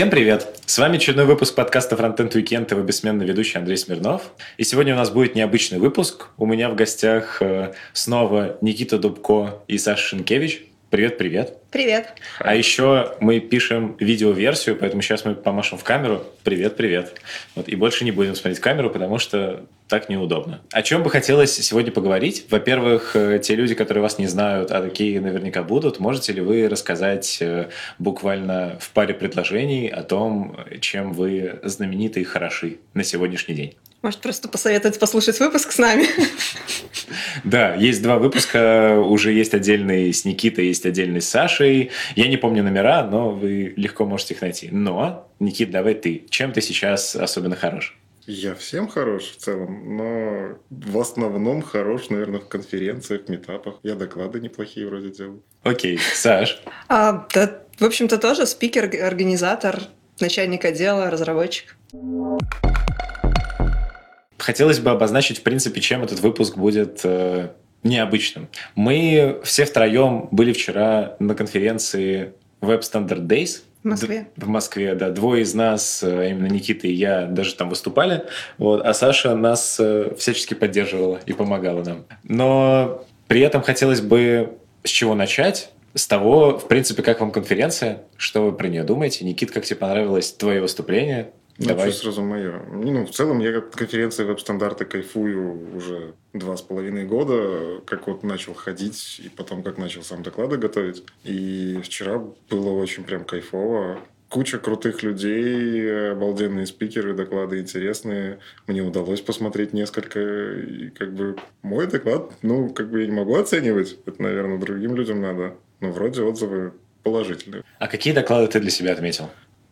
Всем привет! С вами очередной выпуск подкаста Frontend Weekend и его бессменный ведущий Андрей Смирнов. И сегодня у нас будет необычный выпуск. У меня в гостях э, снова Никита Дубко и Саша Шинкевич. Привет-привет! Привет. А еще мы пишем видеоверсию, поэтому сейчас мы помашем в камеру. Привет, привет. Вот, и больше не будем смотреть камеру, потому что так неудобно. О чем бы хотелось сегодня поговорить? Во-первых, э, те люди, которые вас не знают, а такие наверняка будут, можете ли вы рассказать э, буквально в паре предложений о том, чем вы знамениты и хороши на сегодняшний день? Может, просто посоветовать послушать выпуск с нами? Да, есть два выпуска, уже есть отдельный с Никитой, есть отдельный с Сашей. Я не помню номера, но вы легко можете их найти. Но, Никит, давай ты. Чем ты сейчас особенно хорош? Я всем хорош в целом, но в основном хорош, наверное, в конференциях, метапах. Я доклады неплохие вроде делаю. Окей, Саш? А, да, в общем-то, тоже спикер, организатор, начальник отдела, разработчик. Хотелось бы обозначить, в принципе, чем этот выпуск будет э, необычным. Мы все втроем были вчера на конференции Web Standard Days. В Москве. Д- в Москве, да. Двое из нас, э, именно Никита и я, даже там выступали. Вот, а Саша нас э, всячески поддерживала и помогала нам. Но при этом хотелось бы с чего начать? С того, в принципе, как вам конференция, что вы про нее думаете? Никит, как тебе понравилось твое выступление? Ну, Давай. что сразу мое. Ну, в целом, я от конференции веб-стандарты кайфую уже два с половиной года, как вот начал ходить, и потом как начал сам доклады готовить. И вчера было очень прям кайфово. Куча крутых людей, обалденные спикеры, доклады интересные. Мне удалось посмотреть несколько. И как бы мой доклад, ну, как бы я не могу оценивать. Это, наверное, другим людям надо. Но вроде отзывы положительные. А какие доклады ты для себя отметил?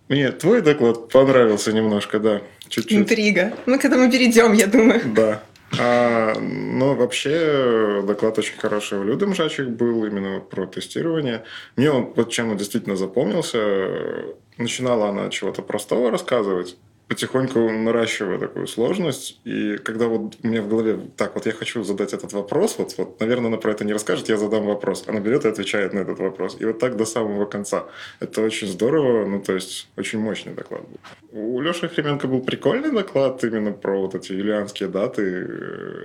Мне твой доклад понравился немножко, да. Чуть-чуть. Интрига. Мы к этому перейдем, я думаю. Да. А, но вообще доклад очень хороший у Люды Мжачек был именно про тестирование. Мне он вот чем он действительно запомнился. Начинала она чего-то простого рассказывать, потихоньку наращивая такую сложность. И когда вот у меня в голове, так, вот я хочу задать этот вопрос, вот, вот наверное, она про это не расскажет, я задам вопрос. Она берет и отвечает на этот вопрос. И вот так до самого конца. Это очень здорово, ну, то есть, очень мощный доклад был. У Леши Хременко был прикольный доклад именно про вот эти юлианские даты.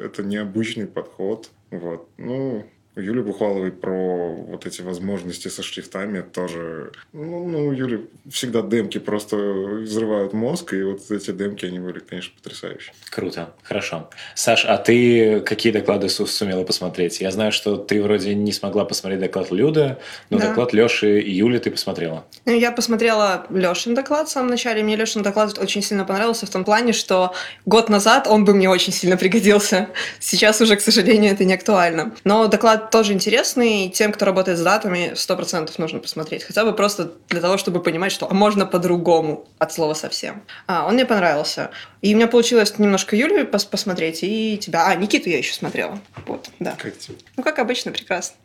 Это необычный подход. Вот. Ну, Юли Бухваловой про вот эти возможности со шрифтами тоже... Ну, ну, Юли всегда демки просто взрывают мозг, и вот эти демки, они были, конечно, потрясающие. Круто, хорошо. Саш, а ты какие доклады су- сумела посмотреть? Я знаю, что ты вроде не смогла посмотреть доклад Люды, но Да. доклад Леши и Юли ты посмотрела. Ну, Я посмотрела Лешин доклад в самом начале. Мне Лешин доклад очень сильно понравился в том плане, что год назад он бы мне очень сильно пригодился. Сейчас уже, к сожалению, это не актуально. Но доклад тоже интересный. и Тем, кто работает с датами, 100% нужно посмотреть. Хотя бы просто для того, чтобы понимать, что а можно по-другому от слова совсем. А, он мне понравился. И у меня получилось немножко Юлю пос- посмотреть, и тебя... А, Никиту я еще смотрела. Вот, да. Как тебе? Ну, как обычно, прекрасно.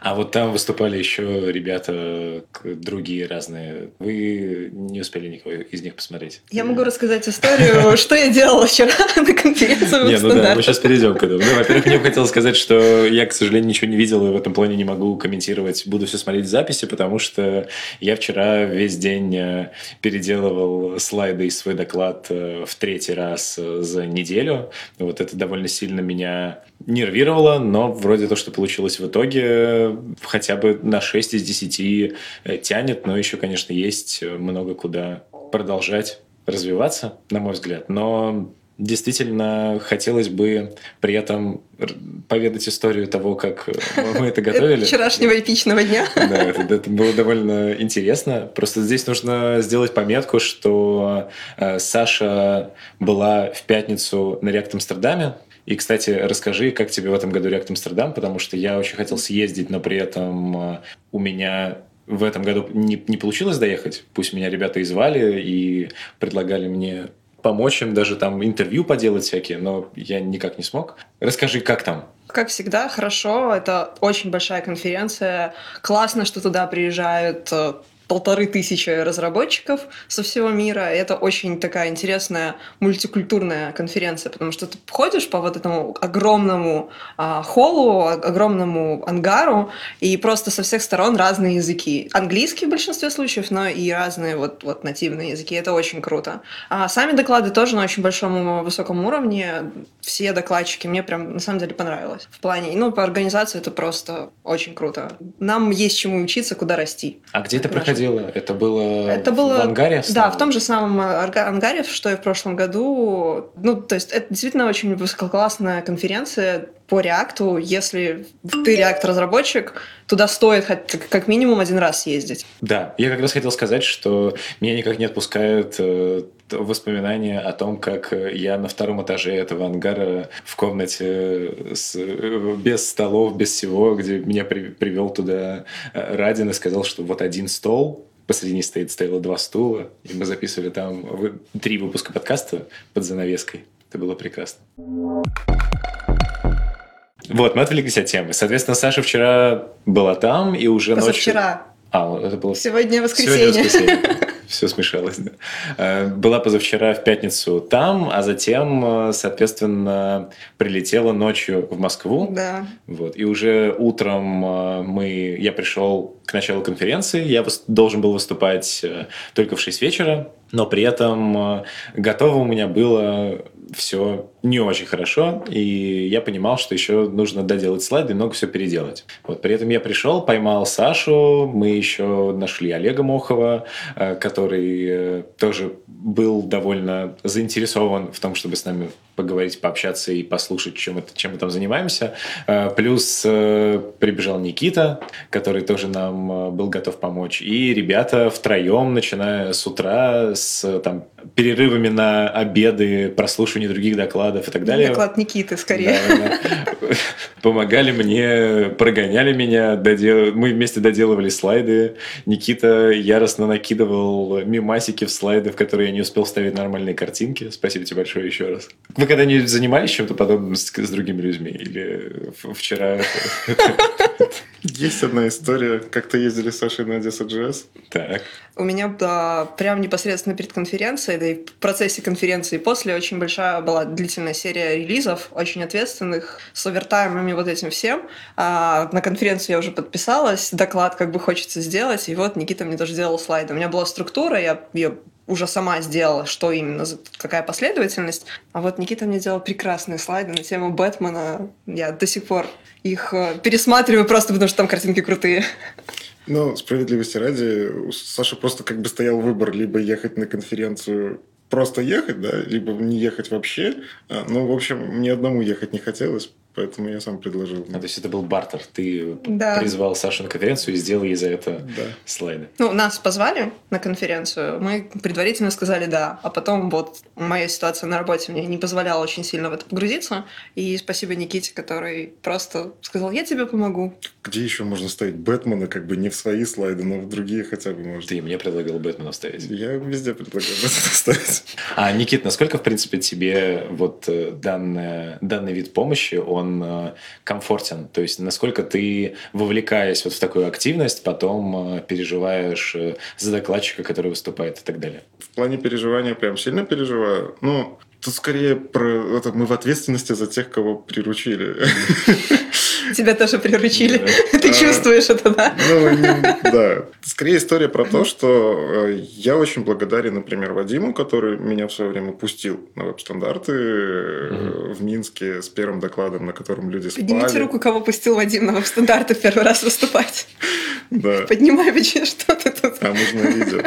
А вот там выступали еще ребята другие разные. Вы не успели никого из них посмотреть? Я могу рассказать историю, что я делала вчера на конференции Не, ну да, мы сейчас перейдем к этому. Ну, во-первых, мне бы хотелось сказать, что я, к сожалению, ничего не видел и в этом плане не могу комментировать. Буду все смотреть в записи, потому что я вчера весь день э, переделывал слайды и свой доклад э, в третий раз э, за неделю. Вот это довольно сильно меня нервировало, но вроде то, что получилось в итоге, хотя бы на 6 из 10 э, тянет, но еще, конечно, есть э, много куда продолжать развиваться, на мой взгляд. Но действительно хотелось бы при этом поведать историю того, как э, мы это готовили. Вчерашнего эпичного дня. Да, это, это было довольно интересно. Просто здесь нужно сделать пометку, что Саша была в пятницу на React Амстердаме. И, кстати, расскажи, как тебе в этом году React Амстердам, потому что я очень хотел съездить, но при этом э, у меня в этом году не, не получилось доехать. Пусть меня ребята и звали, и предлагали мне помочь им, даже там интервью поделать всякие, но я никак не смог. Расскажи, как там? Как всегда, хорошо. Это очень большая конференция. Классно, что туда приезжают э, полторы тысячи разработчиков со всего мира. Это очень такая интересная мультикультурная конференция, потому что ты ходишь по вот этому огромному а, холлу, огромному ангару, и просто со всех сторон разные языки. Английский в большинстве случаев, но и разные вот, вот нативные языки. Это очень круто. А сами доклады тоже на очень большом высоком уровне. Все докладчики мне прям на самом деле понравилось. В плане, ну, по организации это просто очень круто. Нам есть чему учиться, куда расти. А где это проходило? происходило? Это было, это было в ангаре? Да, в том же самом ангаре, что и в прошлом году. Ну, то есть это действительно очень высококлассная конференция по реакту. Если ты реакт-разработчик, туда стоит как минимум один раз съездить. Да, я как раз хотел сказать, что меня никак не отпускают э, воспоминания о том, как я на втором этаже этого ангара в комнате с, без столов, без всего, где меня при, привел туда э, Радин и сказал, что вот один стол, посредине стоит, стояло два стула, и мы записывали там три выпуска подкаста под занавеской. Это было прекрасно. Вот, мы отвлеклись от темы. Соответственно, Саша вчера была там и уже Позавчера. ночью... А, это было... Сегодня воскресенье. Сегодня воскресенье. Все смешалось, да. Э, была позавчера в пятницу там, а затем, э, соответственно, прилетела ночью в Москву. Да. Вот. И уже утром э, мы... я пришел к началу конференции. Я должен был выступать только в 6 вечера, но при этом готово у меня было все не очень хорошо, и я понимал, что еще нужно доделать слайды и много все переделать. Вот, при этом я пришел, поймал Сашу, мы еще нашли Олега Мохова, э, который э, тоже был довольно заинтересован в том, чтобы с нами поговорить, пообщаться и послушать, чем, это, чем мы там занимаемся. Э, плюс прибежал Никита, который тоже нам был готов помочь. И ребята втроем, начиная с утра, с там, перерывами на обеды, прослушивание других докладов и так далее. Доклад Никиты, скорее. Да, да. Помогали мне, прогоняли меня, додел... мы вместе доделывали слайды. Никита яростно накидывал мимасики в слайды, в которые я не успел вставить нормальные картинки. Спасибо тебе большое еще раз. Вы когда-нибудь занимались чем-то подобным с, с другими людьми? Или вчера... Есть одна история. Как-то ездили с Сашей на Одесса GS. Так. У меня да, прям непосредственно перед конференцией, да и в процессе конференции после очень большая была длительная серия релизов, очень ответственных, с овертаймами вот этим всем. А на конференцию я уже подписалась, доклад как бы хочется сделать, и вот Никита мне тоже делал слайды. У меня была структура, я ее уже сама сделала, что именно, какая последовательность. А вот Никита мне делал прекрасные слайды на тему Бэтмена. Я до сих пор их э, пересматриваю просто потому, что там картинки крутые. Ну, справедливости ради, у Саши просто как бы стоял выбор либо ехать на конференцию просто ехать, да, либо не ехать вообще. А, ну, в общем, ни одному ехать не хотелось, поэтому я сам предложил. А, то есть это был бартер. Ты да. призвал Сашу на конференцию и сделал ей за это да. слайды. Ну, нас позвали на конференцию, мы предварительно сказали да, а потом вот моя ситуация на работе мне не позволяла очень сильно в это погрузиться, и спасибо Никите, который просто сказал, я тебе помогу. Где еще можно ставить Бэтмена, как бы не в свои слайды, но в другие хотя бы можно. Ты мне предлагал Бэтмена ставить. Я везде предлагал Бэтмена ставить. А, Никит, насколько, в принципе, тебе вот э, данный, данный вид помощи, он он э, комфортен. То есть насколько ты, вовлекаясь вот в такую активность, потом э, переживаешь э, за докладчика, который выступает и так далее. В плане переживания прям сильно переживаю. Ну, тут скорее про это мы в ответственности за тех, кого приручили. Тебя тоже приручили. Ты чувствуешь это, да? Ну, да. Скорее история про то, что э, я очень благодарен, например, Вадиму, который меня в свое время пустил на веб-стандарты э, в Минске с первым докладом, на котором люди спали. Поднимите руку, кого пустил Вадим на веб-стандарты в первый раз выступать. Да. Поднимай, вообще, что ты тут. А можно видео.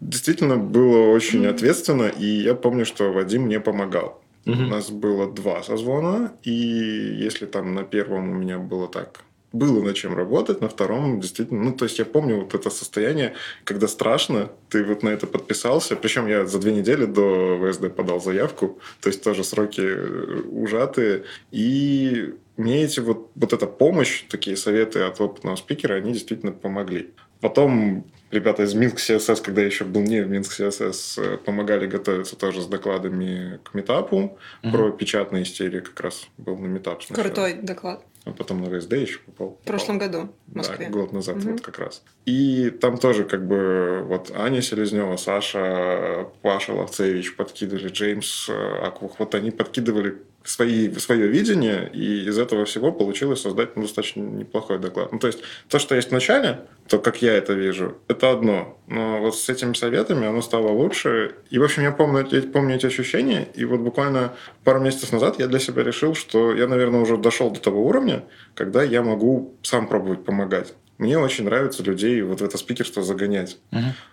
Действительно, было очень ответственно, и я помню, что Вадим мне помогал. Угу. У нас было два созвона, и если там на первом у меня было так было над чем работать, на втором действительно, ну, то есть я помню вот это состояние, когда страшно, ты вот на это подписался, причем я за две недели до ВСД подал заявку, то есть тоже сроки э, ужатые, и мне эти вот, вот эта помощь, такие советы от опытного спикера, они действительно помогли. Потом ребята из Минск CSS, когда я еще был не в Минск CSS, э, помогали готовиться тоже с докладами к метапу. Мгм. Про печатные истерии как раз был на метап сначала. Крутой доклад. А потом на ВСД еще попал. В прошлом году в Москве. Да, год назад Мгм. вот как раз. И там тоже как бы вот Аня Селезнева, Саша, Паша Ловцевич подкидывали, Джеймс э, Аквух, вот они подкидывали свои, свое видение, и из этого всего получилось создать ну, достаточно неплохой доклад. Ну, то есть, то, что есть в начале, то, как я это вижу, это одно. Но вот с этими советами оно стало лучше. И, в общем, я помню, эти- помню эти ощущения, и вот буквально пару месяцев назад я для себя решил, что я, наверное, уже дошел до того уровня, когда я могу сам пробовать помогать. Мне очень нравится людей вот в это спикерство загонять.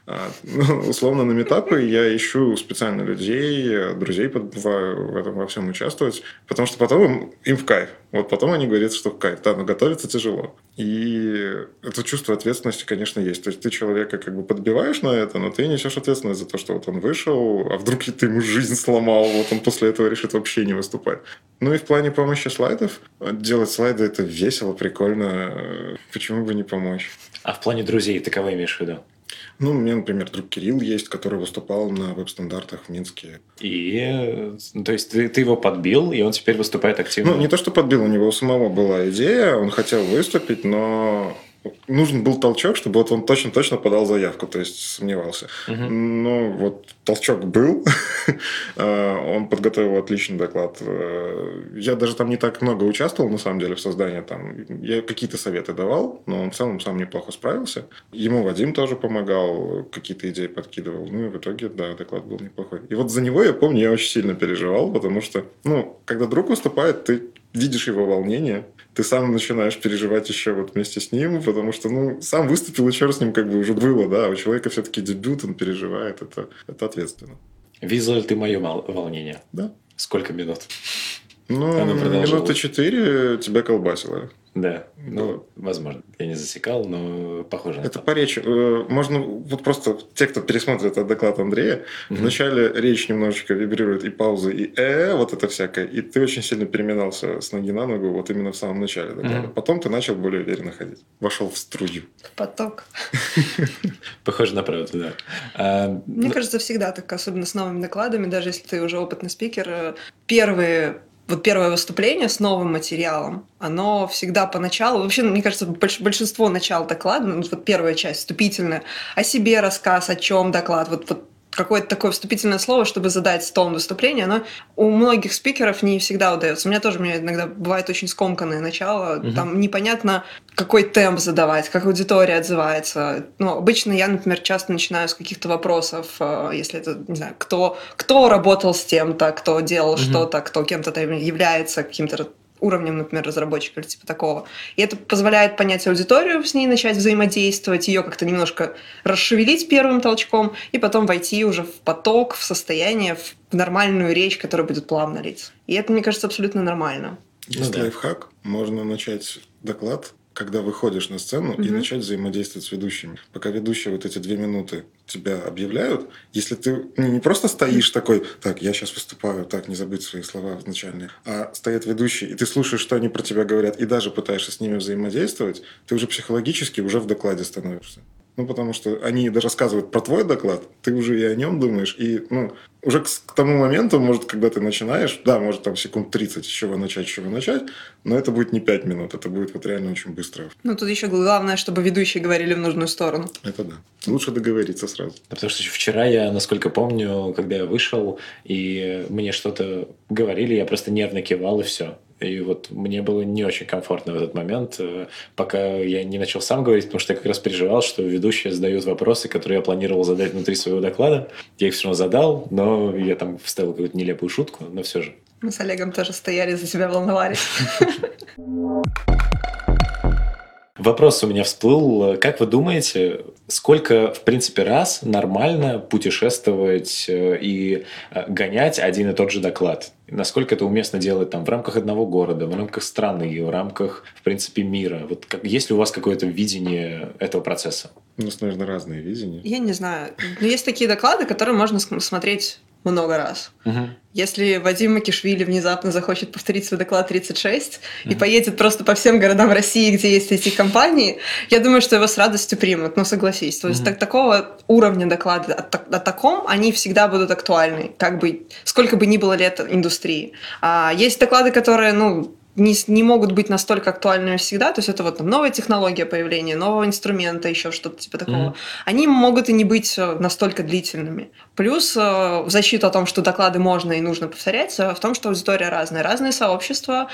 А, ну, условно, на метапы я ищу специально людей, друзей подбываю в этом во всем участвовать, потому что потом им, им в кайф. Вот потом они говорят, что в кайф. Да, но готовиться тяжело. И это чувство ответственности, конечно, есть. То есть ты человека как бы подбиваешь на это, но ты несешь ответственность за то, что вот он вышел, а вдруг ты ему жизнь сломал, вот он после этого решит вообще не выступать. Ну и в плане помощи слайдов, делать слайды это весело, прикольно. Почему бы не помочь? А в плане друзей ты кого имеешь в виду? Ну, у меня, например, друг Кирилл есть, который выступал на веб-стандартах в Минске. И, ну, то есть, ты, ты его подбил, и он теперь выступает активно. Ну, не то, что подбил, у него у самого была идея, он хотел выступить, но нужен был толчок, чтобы вот он точно-точно подал заявку, то есть сомневался. Мгм. Ну, вот толчок был, Э, он подготовил отличный доклад. Э, Я даже там не так много участвовал, на самом деле, в создании. Там я какие-то советы давал, но он в целом сам неплохо справился. Ему Вадим тоже помогал, какие-то идеи подкидывал. Ну, и в итоге, да, доклад был неплохой. И вот за него, я помню, я очень сильно переживал, потому что, ну, когда друг выступает, ты видишь его волнение, ты сам начинаешь переживать еще вот вместе с ним, потому что, ну, сам выступил, и что с ним как бы уже было, да, у человека все-таки дебют, он переживает, это, это ответственно. Ли ты мое волнение? Да. Сколько минут? Ну, минуты четыре тебя колбасило. Да, ну, возможно. Я не засекал, но похоже на Это то. по речи. э, Можно вот просто те, кто пересмотрит этот доклад Андрея, Мгм. вначале речь немножечко вибрирует и паузы, и э, вот это всякое, и ты очень сильно переминался с ноги на ногу вот именно в самом начале доклада. Мгм. Потом ты начал более уверенно ходить. Вошел в струю. Поток. Похоже на правду, да. А, Мне ну, кажется, всегда так, особенно с новыми докладами, даже если ты уже опытный спикер, э, первые вот первое выступление с новым материалом, оно всегда поначалу, вообще, мне кажется, больш- большинство начал доклада, ну, вот первая часть, вступительная, о себе рассказ, о чем доклад, вот, вот какое-то такое вступительное слово, чтобы задать тон выступления, оно у многих спикеров не всегда удается. У меня тоже у меня иногда бывает очень скомканное начало, Мгм. там непонятно, какой темп задавать, как аудитория отзывается. Ну, обычно я, например, часто начинаю с каких-то вопросов, э, если это, не знаю, кто, кто работал с тем-то, кто делал Мгм. что-то, кто кем-то там является каким-то уровнем, например, разработчика или типа такого. И это позволяет понять аудиторию, с ней начать взаимодействовать, ее как-то немножко расшевелить первым толчком, и потом войти уже в поток, в состояние, в нормальную речь, которая будет плавно литься. И это, мне кажется, абсолютно нормально. Есть Ну да. лайфхак. Можно начать доклад, когда выходишь на сцену, и Мгм. начать взаимодействовать с ведущими. Пока ведущие вот эти две минуты тебя объявляют, если ты ну, не просто стоишь такой, так, я сейчас выступаю, так, не забыть свои слова изначальные, а стоят ведущие, и ты слушаешь, что они про тебя говорят, и даже пытаешься с ними взаимодействовать, ты уже психологически уже в докладе становишься. Ну, потому что они рассказывают про твой доклад, ты уже и о нем думаешь, и, ну, уже к, к тому моменту, может, когда ты начинаешь, да, может, там секунд 30, с чего начать, с чего начать, но это будет не 5 минут, это будет вот реально очень быстро. Ну, тут еще главное, чтобы ведущие говорили в нужную сторону. Это да. Лучше договориться сразу. Да, Потому что вчера я, насколько помню, когда я вышел, и мне что-то говорили, я просто нервно кивал, и все. И вот мне было не очень комфортно в этот момент, э, пока я не начал сам говорить, потому что я как раз переживал, что ведущие задают вопросы, которые я планировал задать внутри своего доклада. Я их все равно задал, но я там вставил какую-то нелепую шутку, но все же. Мы с Олегом тоже стояли, за себя волновались. Вопрос у меня всплыл. Как вы думаете, сколько, в принципе, раз нормально путешествовать э, и э, гонять один и тот же доклад? Насколько это уместно делать там в рамках одного города, в рамках страны, в рамках, в принципе, мира? Вот как, есть ли у вас какое-то видение этого процесса? У нас, наверное, разные видения. Я не знаю. Но есть такие доклады, которые можно см- смотреть много раз. Мгм. Если Вадим Макишвили внезапно захочет повторить свой доклад 36 и поедет просто по всем городам России, где есть эти компании, я думаю, что его с радостью примут, ну согласись. То есть Мгм. так, такого уровня доклада о, о таком, они всегда будут актуальны, как бы, сколько бы ни было лет индустрии. А есть доклады, которые, ну, не, не могут быть настолько актуальными всегда, то есть это вот там новая технология появления, нового инструмента, еще что-то типа такого. Мгм. Они могут и не быть э, настолько длительными. Плюс э, в защиту о том, что доклады можно и нужно повторять, э, в том, что аудитория разная, разные сообщества.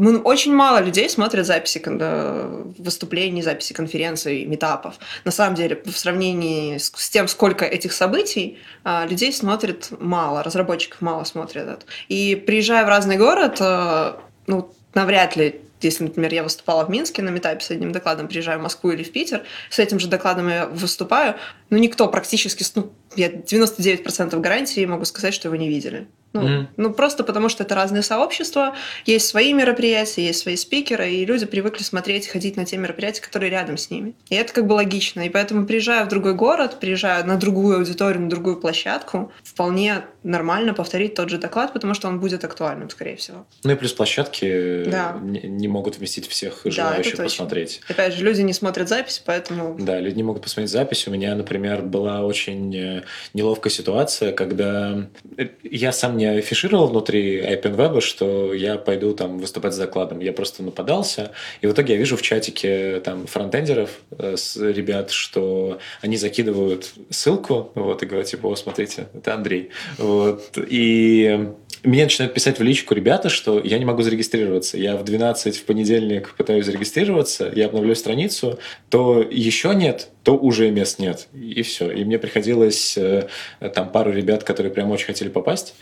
А, мы- очень мало людей смотрят записи кон- э, выступлений, записи конференций, метапов. На самом деле, в сравнении с, с тем, сколько этих событий, а, людей смотрит мало, разработчиков мало смотрят. И приезжая в разный город, э, ну, навряд ли если, например, я выступала в Минске на метапе с одним докладом, приезжаю в Москву или в Питер, с этим же докладом я выступаю, ну, никто практически, ну, я 99% гарантии могу сказать, что его не видели. Ну, Мгм. ну, просто потому что это разные сообщества, есть свои мероприятия, есть свои спикеры, и люди привыкли смотреть, ходить на те мероприятия, которые рядом с ними. И это как бы логично. И поэтому, приезжая в другой город, приезжая на другую аудиторию, на другую площадку, вполне нормально повторить тот же доклад, потому что он будет актуальным, скорее всего. Ну и плюс площадки Да. не, не могут вместить всех желающих точно. посмотреть. Опять же, люди не смотрят запись, поэтому... Да, люди не могут посмотреть запись. У меня, например, была очень э, неловкая ситуация, когда э, я сам не афишировал внутри IPNWeb, что я пойду там выступать с докладом. Я просто нападался. И в итоге я вижу в чатике там фронтендеров э, с ребят, что они закидывают ссылку, вот, и говорят, типа, о, смотрите, это Андрей. Вот. И мне начинают писать в личку ребята, что я не могу зарегистрироваться. Я в 12 в понедельник пытаюсь зарегистрироваться, я обновляю страницу, то еще нет, то уже мест нет. И все. И мне приходилось э, там пару ребят, которые прям очень хотели попасть,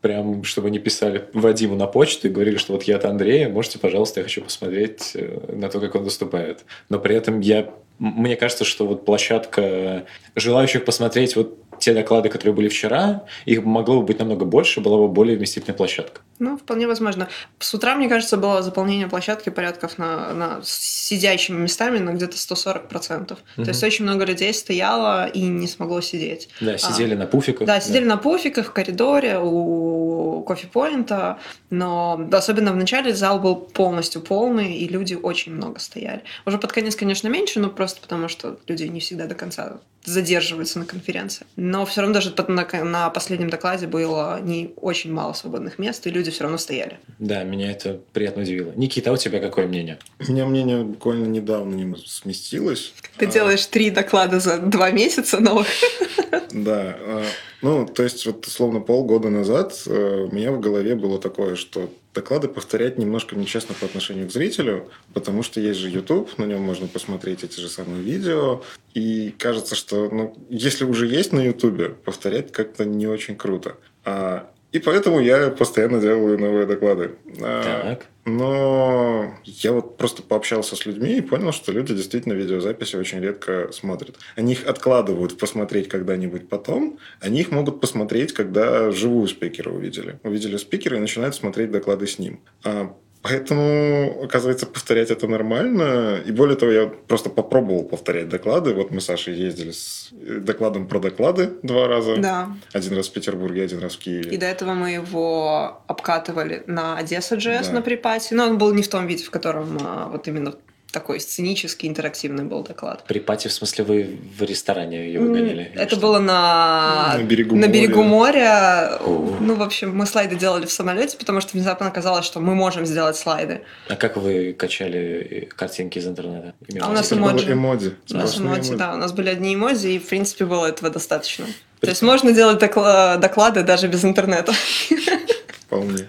прям чтобы они писали Вадиму на почту и говорили, что вот я от Андрея, можете, пожалуйста, я хочу посмотреть э, на то, как он выступает. Но при этом я мне кажется, что вот площадка желающих посмотреть вот те доклады, которые были вчера, их могло бы быть намного больше, была бы более вместительная площадка. Ну, вполне возможно. С утра, мне кажется, было заполнение площадки порядков на, на сидящими местами на где-то 140%. Мгм. То есть очень много людей стояло и не смогло сидеть. Да, сидели на пуфиках. Да, сидели на пуфиках в коридоре у кофе-поинта, но особенно в начале зал был полностью полный, и люди очень много стояли. Уже под конец, конечно, меньше, но просто потому, что люди не всегда до конца задерживаются на конференции. Но все равно даже на, на последнем докладе было не очень мало свободных мест, и люди все равно стояли. Да, меня это приятно удивило. Никита, а у тебя какое мнение? У меня мнение буквально недавно сместилось. Ты А, делаешь три доклада за два месяца новых. Да. а, Ну, то есть, вот условно полгода назад э, у меня в голове было такое, что доклады повторять немножко нечестно по отношению к зрителю, потому что есть же YouTube, на нем можно посмотреть эти же самые видео, и кажется, что ну, если уже есть на YouTube, повторять как-то не очень круто. А, И поэтому я постоянно делаю новые доклады. А, Так. Но я вот просто пообщался с людьми и понял, что люди действительно видеозаписи очень редко смотрят. Они их откладывают посмотреть когда-нибудь потом, они их могут посмотреть, когда живую спикера увидели. Увидели спикера и начинают смотреть доклады с ним. А Поэтому, оказывается, повторять это нормально. И более того, я просто попробовал повторять доклады. Вот мы с Сашей ездили с э, докладом про доклады два раза. Да. Один раз в Петербурге, один раз в Киеве. И до этого мы его обкатывали на Одесса.js Да. на припате. Но он был не в том виде, в котором а, вот именно такой сценический, интерактивный был доклад. При пати, в смысле, вы в ресторане ее выгоняли? Это что? было на, На берегу на моря. берегу моря. О. Ну, в общем, мы слайды делали в самолете, потому что внезапно оказалось, что мы можем сделать слайды. А как вы качали э, картинки из интернета? А у нас было эмоджи. эмодзи. У нас эмодзи. да, у нас были одни эмодзи, и, в принципе, было этого достаточно. То есть можно делать докла- доклады даже без интернета. Вполне.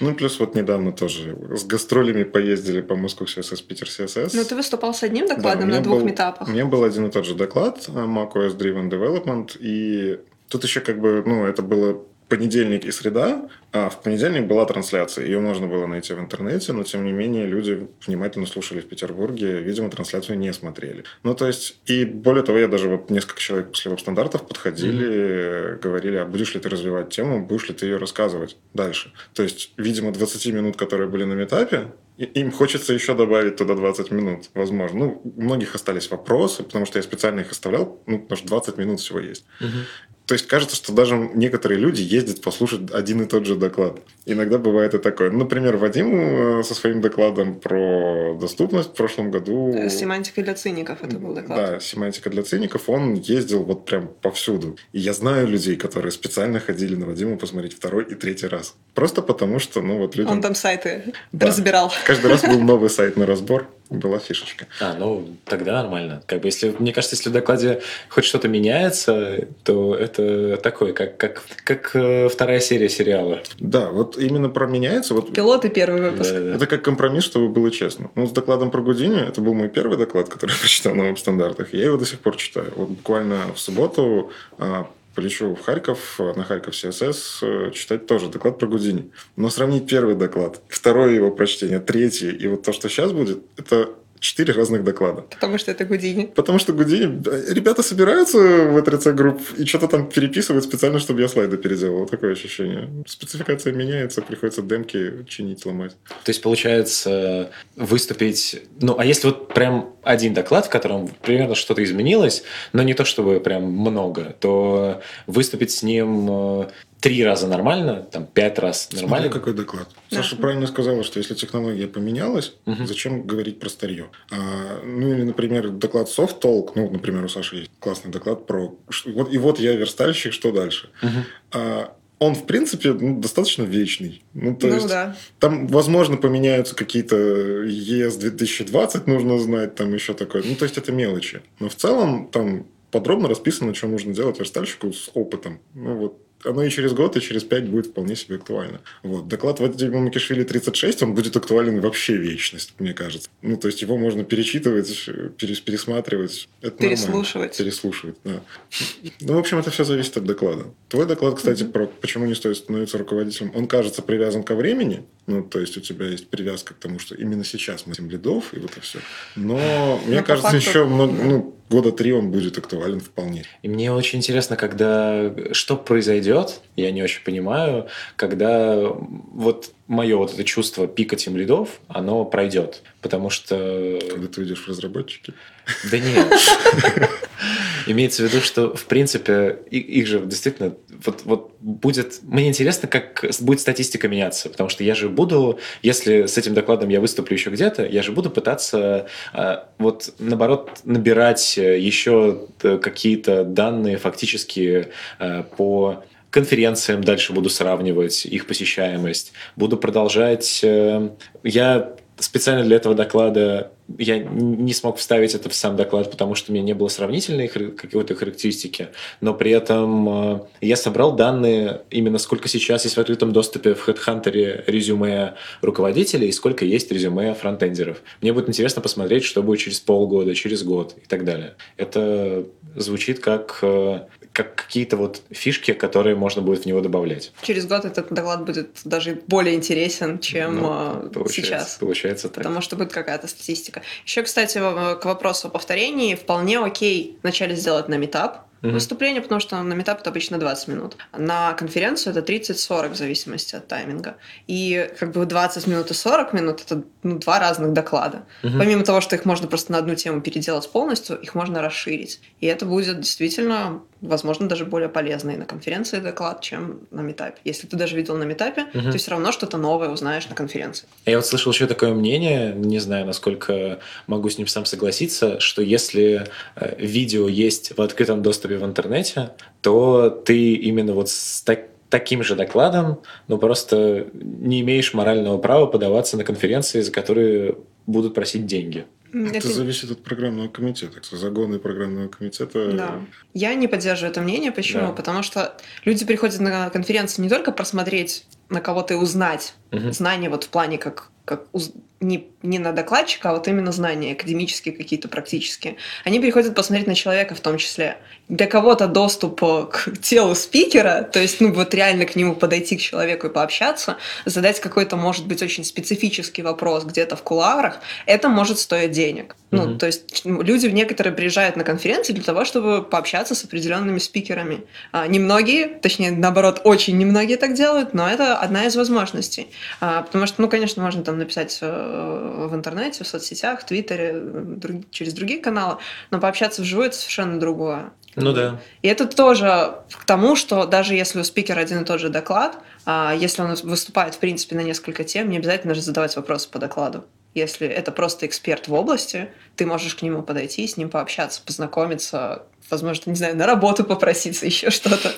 Ну, плюс вот недавно тоже с гастролями поездили по Moscow CSS, Питер CSS. Но Ну, ты выступал с одним Да, докладом меня на двух был- метапах. У меня был один и тот же доклад а, macOS Driven Development, и тут еще как бы, ну, это было понедельник и среда, а в понедельник была трансляция. Ее можно было найти в интернете, но тем не менее люди внимательно слушали в Петербурге, видимо, трансляцию не смотрели. Ну, то есть, и более того, я даже вот несколько человек после веб-стандартов подходили, э, говорили, а будешь ли ты развивать тему, будешь ли ты ее рассказывать дальше. То есть, видимо, 20 минут, которые были на метапе, им хочется еще добавить туда 20 минут, возможно. Ну, у многих остались вопросы, потому что я специально их оставлял, ну, потому что 20 минут всего есть. Мгм. То есть кажется, что даже некоторые люди ездят послушать один и тот же доклад. Иногда бывает и такое. Например, Вадим э, со своим докладом про доступность в прошлом году... Э, семантика для циников это был доклад. Да, семантика для циников. Он ездил вот прям повсюду. И я знаю людей, которые специально ходили на Вадима посмотреть второй и третий раз. Просто потому что, ну вот людям... Он там сайты да. разбирал. Каждый раз был новый сайт на разбор была фишечка. А, ну тогда нормально. Как бы если, мне кажется, если в докладе хоть что-то меняется, то это такое, как, как, как э, вторая серия сериала. Да, вот именно про меняется. Вот Пилот и первый выпуск. Да, да. Это как компромисс, чтобы было честно. Ну, с докладом про Гудини, это был мой первый доклад, который я прочитал на веб-стандартах. Я его до сих пор читаю. Вот буквально в субботу а, полечу в Харьков, на Харьков ССС, э, читать тоже доклад про Гудини. Но сравнить первый доклад, второе его прочтение, третье и вот то, что сейчас будет, это четыре разных доклада. Потому что это Гудини. Потому что Гудини... Ребята собираются в ЭТРЦ групп и что-то там переписывают специально, чтобы я слайды переделал. Такое ощущение. Спецификация меняется, приходится демки чинить, ломать. То есть, получается, выступить... Ну, а если вот прям один доклад, в котором примерно что-то изменилось, но не то чтобы прям много, то выступить с ним э, три раза нормально, там пять раз нормально. Смотри, какой доклад. Да. Саша правильно сказала, что если технология поменялась, угу. зачем говорить про старье? А, ну или, например, доклад Soft Talk, ну, например, у Саши есть классный доклад про... Вот, и вот я верстальщик, что дальше? Угу. А, он, в принципе, ну, достаточно вечный. Ну, то ну, есть, да. там, возможно, поменяются какие-то ЕС 2020, нужно знать, там еще такое. Ну, то есть, это мелочи. Но в целом, там подробно расписано, что нужно делать верстальщику с опытом. Ну, вот оно и через год, и через пять будет вполне себе актуально. Вот. Доклад Вадима Макишвили 36, он будет актуален вообще вечность, мне кажется. Ну, то есть, его можно перечитывать, пересматривать. Это Переслушивать. Нормально. Переслушивать, да. Ну, в общем, это все зависит от доклада. Твой доклад, кстати, mm-hmm. про почему не стоит становиться руководителем, он кажется привязан ко времени, ну, то есть, у тебя есть привязка к тому, что именно сейчас мы тем лидов, и вот это все. Но, мне Но кажется, факту... еще много, ну, года три он будет актуален вполне. И мне очень интересно, когда что произойдет, я не очень понимаю, когда вот мое вот это чувство пика тем лидов, оно пройдет. Потому что... Когда ты уйдешь в разработчики? Да нет. Имеется в виду, что, в принципе, их же действительно... Вот, вот будет... Мне интересно, как будет статистика меняться, потому что я же буду, если с этим докладом я выступлю еще где-то, я же буду пытаться а, вот, наоборот, набирать еще какие-то данные фактически а, по конференциям дальше буду сравнивать их посещаемость, буду продолжать. Э, я специально для этого доклада я не смог вставить это в сам доклад, потому что у меня не было сравнительной какой-то характеристики, но при этом э, я собрал данные именно сколько сейчас есть в открытом доступе в HeadHunter резюме руководителей и сколько есть резюме фронтендеров. Мне будет интересно посмотреть, что будет через полгода, через год и так далее. Это звучит как, э, как какие-то вот фишки, которые можно будет в него добавлять. Через год этот доклад будет даже более интересен, чем ну, э, получается, сейчас. Получается так. Потому что будет какая-то статистика. Еще, кстати, к вопросу о повторении, вполне окей вначале сделать на метап, mm-hmm. выступление, потому что на метап это обычно 20 минут. На конференцию это 30-40 в зависимости от тайминга. И как бы 20 минут и 40 минут это ну, два разных доклада. Mm-hmm. Помимо того, что их можно просто на одну тему переделать полностью, их можно расширить. И это будет действительно возможно, даже более полезный на конференции доклад, чем на метапе. Если ты даже видел на метапе, угу. ты все равно что-то новое узнаешь на конференции. Я вот слышал еще такое мнение, не знаю, насколько могу с ним сам согласиться, что если э, видео есть в открытом доступе в интернете, то ты именно вот с так таким же докладом, но просто не имеешь морального права подаваться на конференции, за которые будут просить деньги. Это, это зависит от программного комитета. Загоны программного комитета. Да. Я не поддерживаю это мнение. Почему? Да. Потому что люди приходят на конференции не только просмотреть на кого-то и узнать угу. знания вот в плане как как уз... не, не на докладчика, а вот именно знания академические какие-то практические. Они приходят посмотреть на человека в том числе. Для кого-то доступ э, к телу спикера, то есть ну вот реально к нему подойти к человеку и пообщаться, задать какой-то, может быть, очень специфический вопрос где-то в кулуарах, это может стоить денег. Mm-hmm. Ну, то есть люди некоторые приезжают на конференции для того, чтобы пообщаться с определенными спикерами. А, немногие, точнее, наоборот, очень немногие так делают, но это это одна из возможностей. А, потому что, ну, конечно, можно там написать э, в интернете, в соцсетях, в Твиттере, через другие каналы, но пообщаться вживую это совершенно другое. Ну да. И это тоже к тому, что даже если у спикера один и тот же доклад, а, если он выступает, в принципе, на несколько тем, не обязательно же задавать вопросы по докладу. Если это просто эксперт в области, ты можешь к нему подойти, с ним пообщаться, познакомиться, возможно, не знаю, на работу попроситься, еще что-то.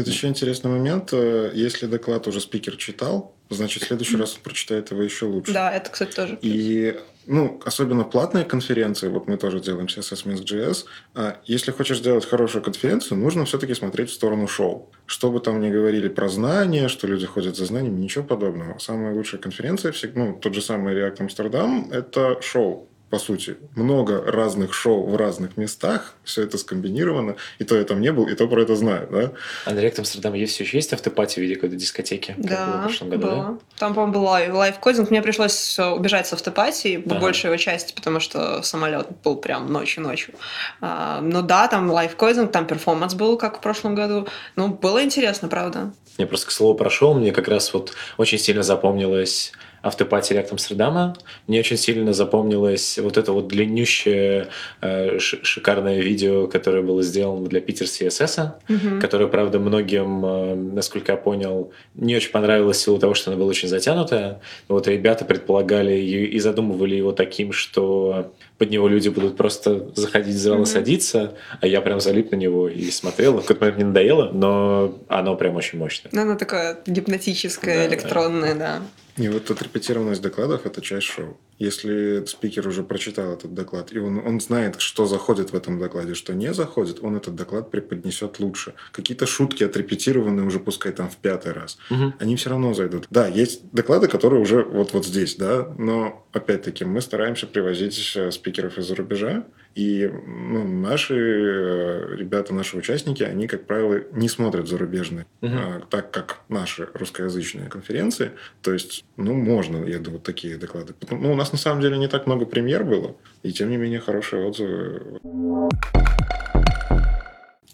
Это еще интересный момент. Э, если доклад уже спикер читал, значит, в следующий раз он прочитает его еще лучше. Да, это, кстати, тоже. И ну, особенно платные конференции, вот мы тоже делаем CSS Minsk.js, а если хочешь сделать хорошую конференцию, нужно все-таки смотреть в сторону шоу. Что бы там ни говорили про знания, что люди ходят за знаниями, ничего подобного. Самая лучшая конференция, ну, тот же самый React Amsterdam, это шоу по сути, много разных шоу в разных местах, все это скомбинировано, и то я там не был, и то про это знаю, да? А на React Amsterdam есть все еще есть afterparty в виде какой-то дискотеки? Да, в прошлом году, было. да? Там, по-моему, был live, live coding, мне пришлось убежать с afterparty, ага. большей его части, потому что самолет был прям ночью-ночью. А, но да, там live coding, там перформанс был, как в прошлом году. Ну, было интересно, правда. Я просто к слову прошел, мне как раз вот очень сильно запомнилось afterparty React Amsterdam а. Мне очень сильно запомнилось вот это вот длиннющее э, шикарное видео, которое было сделано для Питер CSS, mm-hmm. которое, правда, многим, э, насколько я понял, не очень понравилось в силу того, что оно было очень затянутое. Вот ребята предполагали и задумывали его таким, что под него люди будут просто заходить в зал и садиться, а я прям залип на него и смотрел. В какой-то момент мне надоело, но оно прям очень мощное. Ну, оно такое гипнотическое, да, электронное, да. И вот отрепетированность докладов – это часть шоу. Если спикер уже прочитал этот доклад, и он, он знает, что заходит в этом докладе, что не заходит, он этот доклад преподнесет лучше. Какие-то шутки отрепетированные уже, пускай там в пятый раз, угу. они все равно зайдут. Да, есть доклады, которые уже вот, вот здесь, да, но опять-таки мы стараемся привозить э, спикеров из-за рубежа, и ну, наши э, ребята, наши участники, они, как правило, не смотрят зарубежные, угу. так как наши русскоязычные конференции. То есть, ну, можно, я думаю, такие доклады. Ну, у нас на самом деле не так много премьер было, и тем не менее хорошие отзывы.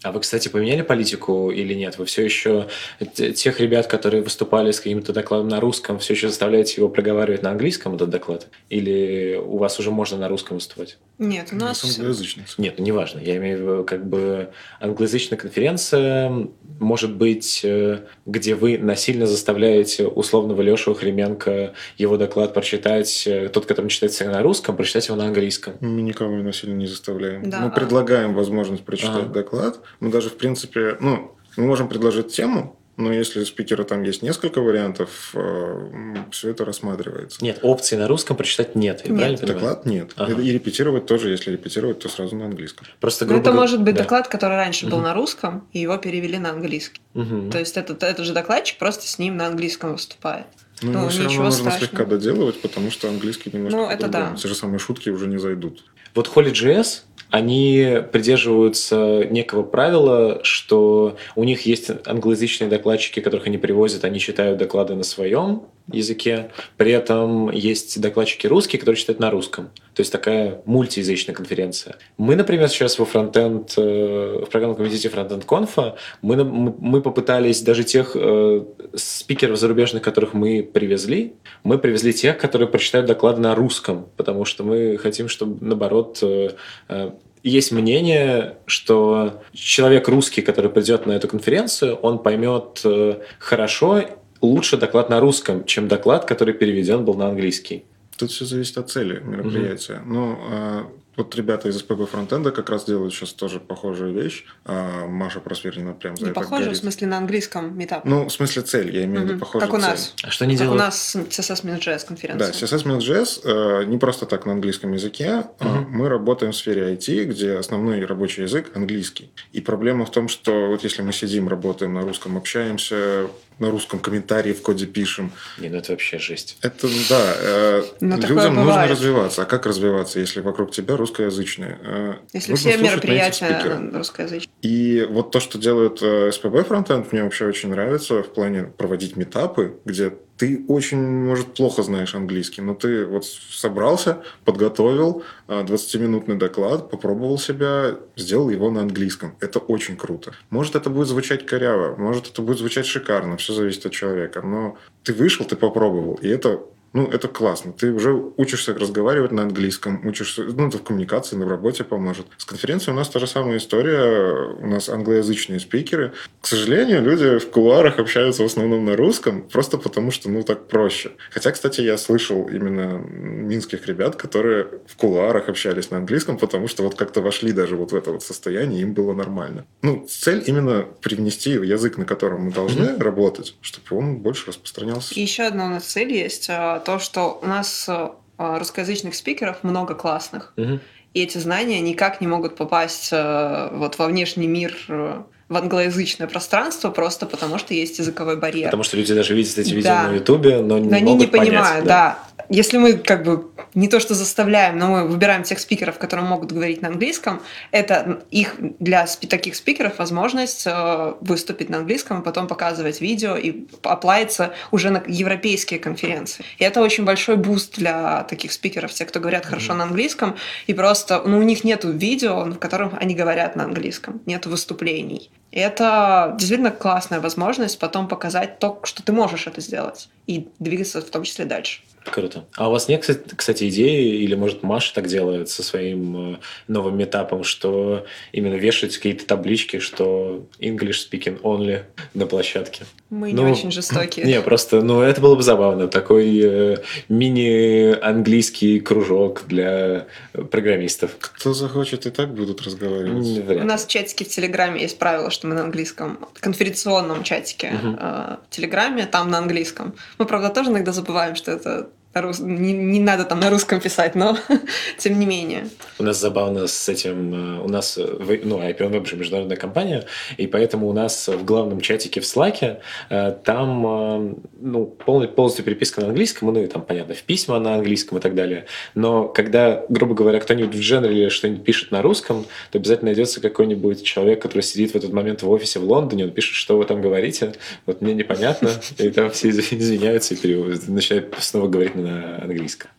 А вы, кстати, поменяли политику или нет? Вы все еще тех ребят, которые выступали с каким-то докладом на русском, все еще заставляете его проговаривать на английском этот доклад? Или у вас уже можно на русском выступать? Нет, у нас... англоязычный. Нет, ну неважно. Я имею в виду, как бы англоязычная конференция, может быть, э, где вы насильно заставляете условного Лешу Хременко его доклад прочитать, э, тот, который читается на русском, прочитать его на английском. Мы никого насильно не заставляем. Да. Мы предлагаем возможность прочитать ага. доклад, мы даже, в принципе, ну, мы можем предложить тему, но если у спикера там есть несколько вариантов, э, все это рассматривается. Нет, опции на русском прочитать нет. нет. Правильно доклад нет. Ага. И репетировать тоже, если репетировать, то сразу на английском. Просто грубо... Это может быть да. доклад, который раньше угу. был на русском, и его перевели на английский. Угу. То есть этот, этот же докладчик просто с ним на английском выступает. Ну, ну все равно нужно страшного. слегка доделывать, потому что английский немножко Ну, это да. Те же самые шутки уже не зайдут. Вот Holy.js они придерживаются некого правила, что у них есть англоязычные докладчики, которых они привозят, они читают доклады на своем языке. При этом есть докладчики русские, которые читают на русском. То есть такая мультиязычная конференция. Мы, например, сейчас во фронтенд, э, в программном комитете фронтенд конфа, мы, мы попытались даже тех э, спикеров зарубежных, которых мы привезли, мы привезли тех, которые прочитают доклады на русском, потому что мы хотим, чтобы, наоборот, э, э есть мнение, что человек русский, который придет на эту конференцию, он поймет э, хорошо, лучше доклад на русском, чем доклад, который переведен был на английский. Тут все зависит от цели мероприятия. Угу. Ну, а вот ребята из СПБ фронтенда как раз делают сейчас тоже похожую вещь. А Маша Просвернина прям за Не это похоже, горит. в смысле на английском метап. Ну, в смысле цель, я имею в виду похожую Как у нас. А что они как делают? у нас CSS Minsk.js конференция. Да, CSS Minsk.js э, не просто так на английском языке. Угу. Мы работаем в сфере IT, где основной рабочий язык английский. И проблема в том, что вот если мы сидим, работаем на русском, общаемся, на русском комментарии в коде пишем. Не, ну это вообще жесть. Это, да. Э, Но людям нужно развиваться. А как развиваться, если вокруг тебя русскоязычные? Э, если все мероприятия русскоязычные. И вот то, что делают э, СПБ фронтенд, мне вообще очень нравится в плане проводить метапы, где ты очень, может, плохо знаешь английский, но ты вот собрался, подготовил 20-минутный а, доклад, попробовал себя, сделал его на английском. Это очень круто. Может, это будет звучать коряво, может, это будет звучать шикарно, все зависит от человека, но ты вышел, ты попробовал, и это ну, это классно. Ты уже учишься разговаривать на английском, учишься, ну, это в коммуникации, на работе поможет. С конференцией у нас та же самая история. У нас англоязычные спикеры. К сожалению, люди в кулуарах общаются в основном на русском, просто потому что, ну, так проще. Хотя, кстати, я слышал именно минских ребят, которые в кулуарах общались на английском, потому что вот как-то вошли даже вот в это вот состояние, им было нормально. Ну, цель именно привнести язык, на котором мы должны mm-hmm. работать, чтобы он больше распространялся. И еще одна у нас цель есть а, то, что у нас э, русскоязычных спикеров много классных. Угу. И эти знания никак не могут попасть э, вот во внешний мир э, в англоязычное пространство просто потому, что есть языковой барьер. Потому что люди даже видят эти видео да. на Ютубе, но не но они не понять, понимают, да. да если мы как бы не то что заставляем, но мы выбираем тех спикеров, которые могут говорить на английском, это их для таких спикеров возможность э, выступить на английском, а потом показывать видео и apply иться уже на европейские конференции. И это очень большой boost для таких спикеров, те, кто говорят хорошо mm-hmm. на английском, и просто, ну, у них нету видео, в котором они говорят на английском, нету выступлений. И это действительно классная возможность потом показать то, что ты можешь это сделать и двигаться в том числе дальше. Круто. А у вас нет, кстати, идеи, или, может, Маша так делает со своим э, новым метапом, что именно вешать какие-то таблички, что English speaking only на площадке? Мы ну, не очень жестокие. Не, просто, ну, это было бы забавно. Такой э, мини-английский кружок для программистов. Кто захочет, и так будут разговаривать. У нас в чатике в Телеграме есть правило, что мы на английском, конференционном чатике угу. э, в Телеграме, там на английском. Мы, правда, тоже иногда забываем, что это рус... не, не надо там на русском писать, но тем не менее. У нас забавно с этим, э, у нас, э, ну, IPN Web же международная компания, и поэтому у нас в главном чатике в Slack э, там, ну, полностью переписка на английском, ну, и там, понятно, в письма на английском и так далее. Но когда, грубо говоря, кто-нибудь в дженере что-нибудь пишет на русском, то обязательно найдется какой-нибудь человек, который сидит в этот момент в офисе в Лондоне, он пишет, что вы там говорите, вот мне непонятно, и там все извиняются и начинают снова говорить на английском.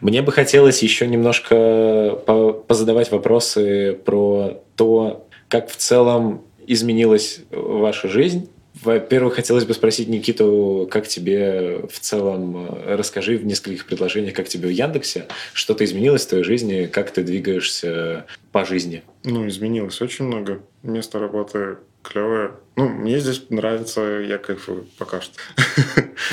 Мне бы хотелось еще немножко позадавать вопросы про то, как в целом изменилась ваша жизнь. Во-первых, хотелось бы спросить Никиту, как тебе в целом, расскажи в нескольких предложениях, как тебе в Яндексе, что-то изменилось в твоей жизни, как ты двигаешься по жизни? Ну, изменилось очень много. Место работы клевое. Ну, мне здесь нравится, я кайфую пока что.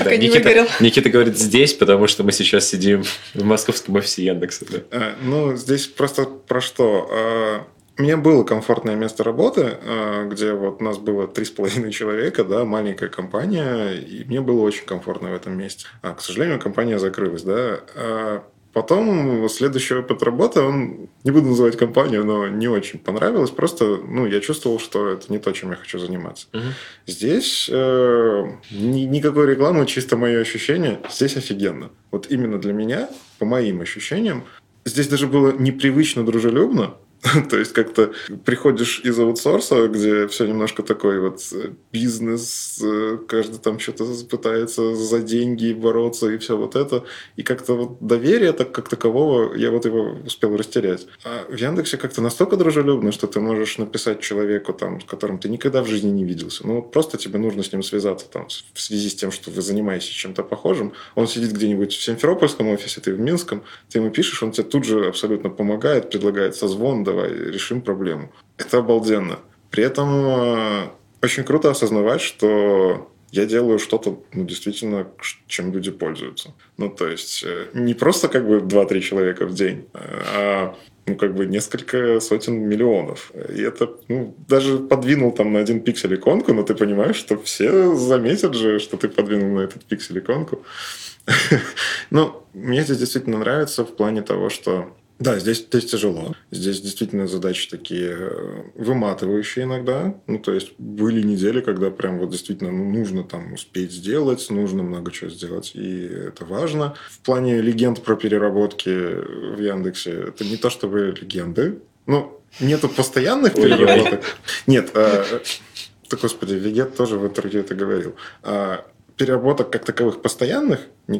Да, Никита, Никита говорит здесь, потому что мы сейчас сидим в московском офисе Яндекса. Да. А, ну, здесь просто про что? А, у меня было комфортное место работы, а, где вот у нас было три с половиной человека, да, маленькая компания, и мне было очень комфортно в этом месте. А, к сожалению, компания закрылась, да. Потом следующий опыт работы, он, не буду называть компанию, но не очень понравилось. Просто, ну, я чувствовал, что это не то, чем я хочу заниматься. Угу. Здесь э, ни, никакой рекламы, чисто мое ощущение. Здесь офигенно. Вот именно для меня, по моим ощущениям, здесь даже было непривычно дружелюбно, То есть как-то приходишь из аутсорса, где все немножко такой вот э, бизнес, э, каждый там что-то пытается за деньги бороться и все вот это. И как-то вот доверие так как такового, я вот его успел растерять. А в Яндексе как-то настолько дружелюбно, что ты можешь написать человеку, там, с которым ты никогда в жизни не виделся. Ну просто тебе нужно с ним связаться там, в связи с тем, что вы занимаетесь чем-то похожим. Он сидит где-нибудь в Симферопольском офисе, ты в Минском, ты ему пишешь, он тебе тут же абсолютно помогает, предлагает созвон, давай решим проблему. Это обалденно. При этом э, очень круто осознавать, что я делаю что-то, ну, действительно, чем люди пользуются. Ну, то есть, э, не просто как бы 2-3 человека в день, а ну, как бы несколько сотен миллионов. И это, ну, даже подвинул там на один пиксель иконку, но ты понимаешь, что все заметят же, что ты подвинул на этот пиксель иконку. Ну, мне здесь действительно нравится в плане того, что да, здесь, здесь тяжело. Здесь действительно задачи такие э, выматывающие иногда. Ну, то есть были недели, когда прям вот действительно ну, нужно там успеть сделать, нужно много чего сделать, и это важно. В плане легенд про переработки в Яндексе, это не то чтобы легенды, ну, нету постоянных переработок. Нет, э, да, господи, Вегет тоже в интервью это говорил. Переработок как таковых постоянных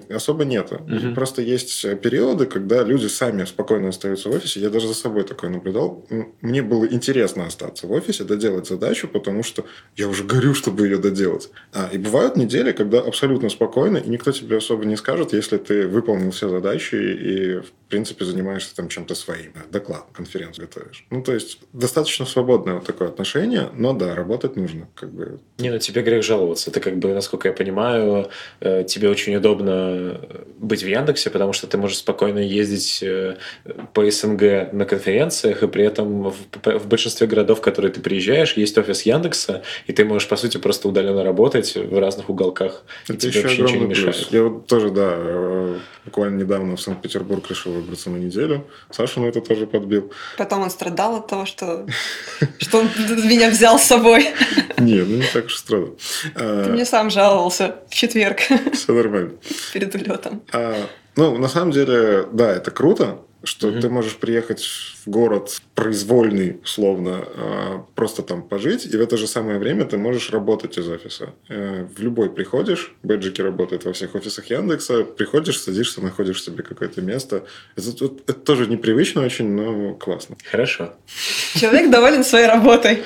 особо нету. Угу. Просто есть э, периоды, когда люди сами спокойно остаются в офисе. Я даже за собой такое наблюдал. Мне было интересно остаться в офисе, доделать задачу, потому что я уже горю, чтобы ее доделать. А, и бывают недели, когда абсолютно спокойно, и никто тебе особо не скажет, если ты выполнил все задачи и, в принципе, занимаешься там чем-то своим. Доклад, конференцию готовишь. Ну, то есть, достаточно свободное вот такое отношение, но да, работать нужно. Как бы. Не, ну тебе грех жаловаться. Ты как бы, насколько я понимаю, э, тебе очень удобно быть в Яндексе, потому что ты можешь спокойно ездить э, по СНГ на конференциях, и при этом в, в большинстве городов, в которые ты приезжаешь, есть офис Яндекса, и ты можешь, по сути, просто удаленно работать в разных уголках. Это и тебе вообще ничего не мешает. Плюс. Я вот тоже, да, э, буквально недавно в Санкт-Петербург решил выбраться на неделю. Саша на это тоже подбил. Потом он страдал от того, что, что он меня взял с собой. Не, ну не так уж страдал. Ты мне сам жаловался в четверг. Все нормально перед улетом. А, ну, на самом деле, да, это круто, что mm-hmm. ты можешь приехать в город произвольный, условно, а, просто там пожить, и в это же самое время ты можешь работать из офиса. Э, в любой приходишь, бэджики работают во всех офисах Яндекса, приходишь, садишься, находишь себе какое-то место. Это, это, это тоже непривычно очень, но классно. Хорошо. Человек доволен своей работой.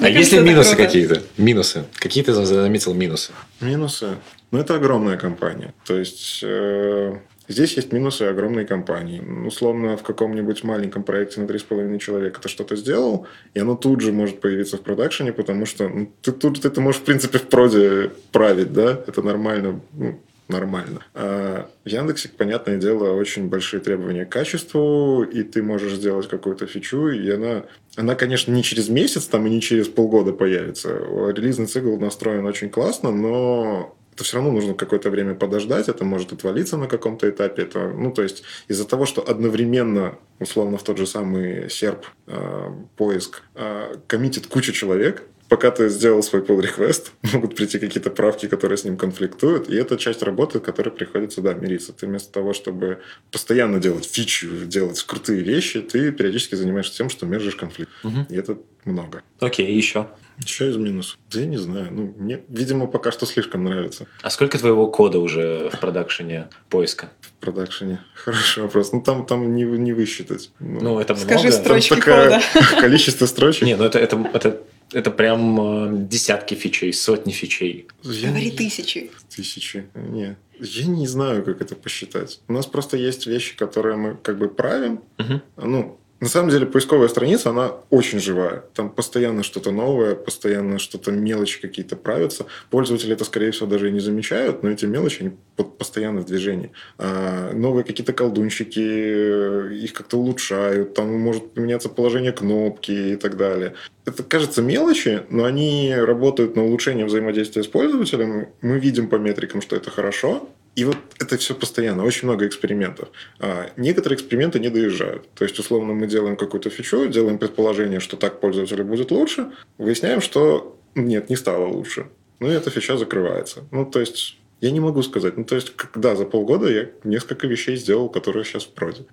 А есть ли минусы какие-то? Минусы. Какие ты заметил минусы? Минусы? Ну, это огромная компания. То есть, э, здесь есть минусы огромной компании. Условно, в каком-нибудь маленьком проекте на 3,5 человека ты что-то сделал, и оно тут же может появиться в продакшене, потому что ну, ты тут ты, ты можешь, в принципе, в проде править, да? Это нормально. Ну, нормально. А в Яндексе, понятное дело, очень большие требования к качеству, и ты можешь сделать какую-то фичу, и она, она, конечно, не через месяц там и не через полгода появится. Релизный цикл настроен очень классно, но это все равно нужно какое-то время подождать, это может отвалиться на каком-то этапе. Это, ну, то есть из-за того, что одновременно, условно, в тот же самый серп, э, поиск, э, коммитит куча человек, пока ты сделал свой pull request, могут прийти какие-то правки, которые с ним конфликтуют, и это часть работы, которой приходится, да, мириться. Ты вместо того, чтобы постоянно делать фичу, делать крутые вещи, ты периодически занимаешься тем, что мержишь конфликт. Угу. И это много. Окей, еще? Еще из минусов? Да я не знаю. Ну, мне, видимо, пока что слишком нравится. А сколько твоего кода уже в продакшене поиска? В продакшене? Хороший вопрос. Ну, там, там не, не высчитать. Ну, ну это Скажи много. строчки там такое количество строчек. Не, ну это, это, это, это прям э, десятки фичей, сотни фичей. Говори тысячи. Тысячи. Не. Я не знаю, как это посчитать. У нас просто есть вещи, которые мы как бы правим. Угу. Ну, на самом деле поисковая страница, она очень живая. Там постоянно что-то новое, постоянно что-то мелочи какие-то правятся. Пользователи это, скорее всего, даже и не замечают, но эти мелочи, они постоянно в движении. А новые какие-то колдунчики, э, их как-то улучшают, там может поменяться положение кнопки и так далее. Это кажется мелочи, но они работают на улучшение взаимодействия с пользователем. Мы видим по метрикам, что это хорошо, и вот это все постоянно, очень много экспериментов. А некоторые эксперименты не доезжают. То есть, условно, мы делаем какую-то фичу, делаем предположение, что так пользователю будет лучше, выясняем, что нет, не стало лучше. Ну и эта фича закрывается. Ну, то есть, я не могу сказать. Ну, то есть, когда за полгода я несколько вещей сделал, которые сейчас в проде.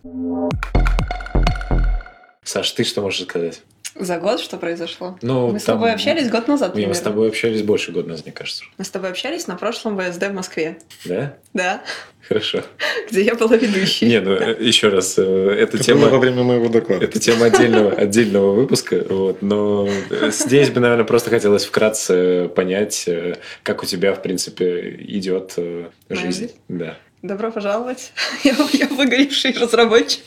Саш, ты что можешь сказать? За год что произошло? Ну, мы там... с тобой общались год назад. Примерно. Мы с тобой общались больше года назад, мне кажется. Мы с тобой общались на прошлом ВСД в Москве. Да? Да. Хорошо. Где я была ведущей. Не, ну еще раз, э, эта Это тема... во время моего доклада. Это тема отдельного, отдельного выпуска, вот, но здесь бы, наверное, просто хотелось вкратце понять, э, как у тебя, в принципе, идет э, жизнь. Да. Добро пожаловать. Я, я выгоревший разработчик.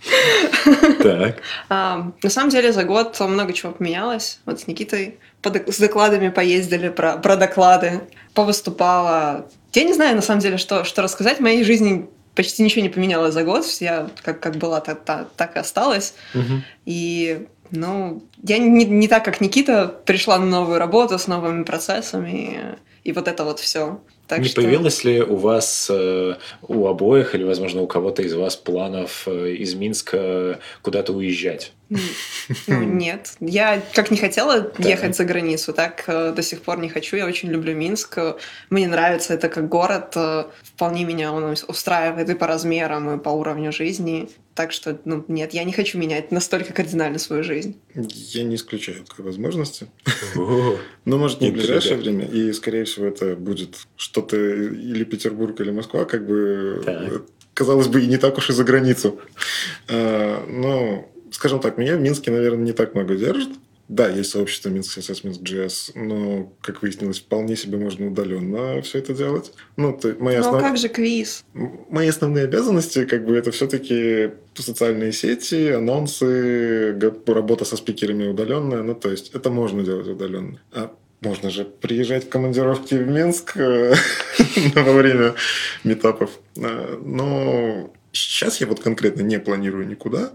Так. А, на самом деле за год много чего поменялось. Вот с Никитой с докладами поездили про, про доклады, повыступала. Я не знаю, на самом деле, что, что рассказать. В моей жизни почти ничего не поменялось за год. Я как, как была, так, так, так и осталась. Угу. И, ну, я не, не так, как Никита, пришла на новую работу с новыми процессами. И, и вот это вот все. Так не что... появилось ли у вас, э, у обоих, или, возможно, у кого-то из вас планов э, из Минска куда-то уезжать? Ну, нет. Я как не хотела ехать за границу, так э, до сих пор не хочу. Я очень люблю Минск. Мне нравится это как город. Э, вполне меня он устраивает и по размерам, и по уровню жизни. Так что, ну, нет, я не хочу менять настолько кардинально свою жизнь. Я не исключаю такой возможности. Но, может, не в ближайшее время. И, скорее всего, это будет что-то или Петербург, или Москва, как бы, казалось бы, и не так уж и за границу. Но скажем так, меня в Минске, наверное, не так много держит. Да, есть сообщество Минск CSS, Минск JS, но, как выяснилось, вполне себе можно удаленно все это делать. Ну, то, мои основ... Ну, как же квиз? Мои основные обязанности, как бы, это все-таки социальные сети, анонсы, работа со спикерами удаленная. Ну, то есть, это можно делать удаленно. А можно же приезжать в командировки в Минск э, во время метапов. Э, но сейчас я вот конкретно не планирую никуда.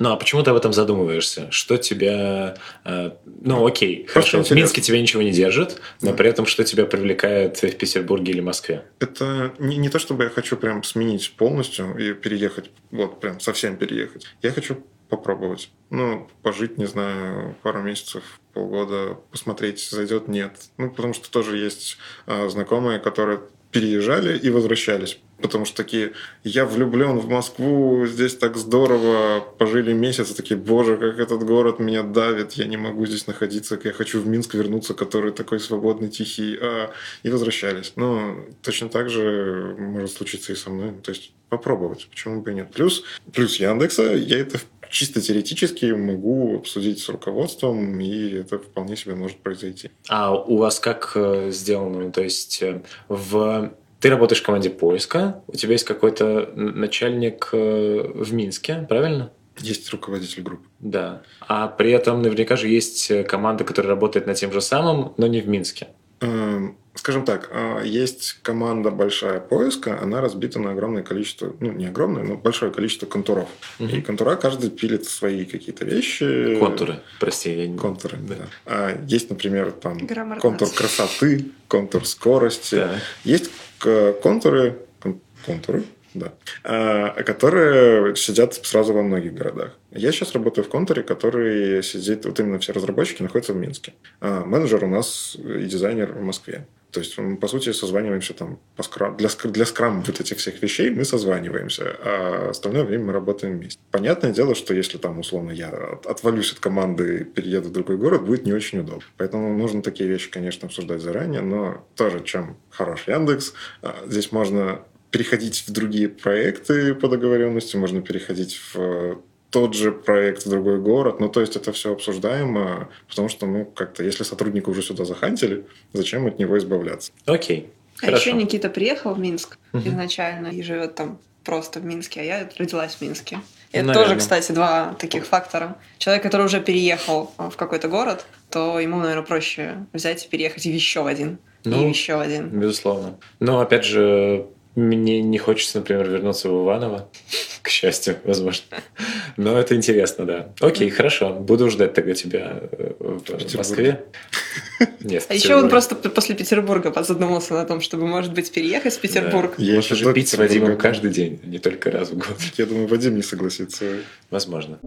Ну, а почему ты об этом задумываешься? Что тебя... Э, ну, окей, хорошо, в Минске тебя ничего не держит, но да. при этом что тебя привлекает в Петербурге или Москве? Это не, не то, чтобы я хочу прям сменить полностью и переехать, вот прям совсем переехать. Я хочу попробовать. Ну, пожить, не знаю, пару месяцев, полгода, посмотреть, зайдет, нет. Ну, потому что тоже есть э, знакомые, которые переезжали и возвращались. Потому что такие, я влюблен в Москву, здесь так здорово, пожили месяц, такие, боже, как этот город меня давит, я не могу здесь находиться, я хочу в Минск вернуться, который такой свободный, тихий, а... и возвращались. Но точно так же может случиться и со мной. То есть попробовать, почему бы и нет. Плюс, плюс Яндекса, я это чисто теоретически могу обсудить с руководством, и это вполне себе может произойти. А у вас как э, сделано? То есть э, в ты работаешь в команде поиска, у тебя есть какой-то начальник э, в Минске, правильно? Есть руководитель группы. Да. А при этом наверняка же есть команда, которая работает над тем же самым, но не в Минске. Эм, скажем так, а, есть команда большая поиска, она разбита на огромное количество, ну не огромное, но большое количество контуров. Угу. И контура каждый пилит свои какие-то вещи. Контуры, прости, я не... Контуры, да. да. А есть, например, там контур красоты, контур скорости. Да. Есть контуры, контуры, да, а, которые сидят сразу во многих городах. Я сейчас работаю в контуре, который сидит, вот именно все разработчики находятся в Минске. А менеджер у нас и дизайнер в Москве. То есть мы, по сути, созваниваемся там по скрам, для, для скрам вот этих всех вещей мы созваниваемся, а остальное время мы работаем вместе. Понятное дело, что если там, условно, я отвалюсь от команды и перееду в другой город, будет не очень удобно. Поэтому нужно такие вещи, конечно, обсуждать заранее, но тоже, чем хорош Яндекс, а, здесь можно переходить в другие проекты по договоренности, можно переходить в тот же проект в другой город. Ну, то есть это все обсуждаемо, потому что, ну, как-то, если сотрудника уже сюда захантили, зачем от него избавляться? Окей. А Хорошо. еще Никита приехал в Минск угу. изначально и живет там просто в Минске, а я родилась в Минске. Это Наверное. тоже, кстати, два таких фактора. Человек, который уже переехал в какой-то город, то ему, наверное, проще взять и переехать и в еще один. Ну, и еще один. Безусловно. Но опять же, мне не хочется, например, вернуться в Иваново, к счастью, возможно. Но это интересно, да. Окей, хорошо. Буду ждать тогда тебя э, в Москве. Нет, а еще он просто после Петербурга задумался на том, чтобы, может быть, переехать в Петербург. Да. Можно же пить с Вадимом каждый день, а не только раз в год. Я думаю, Вадим не согласится. Возможно.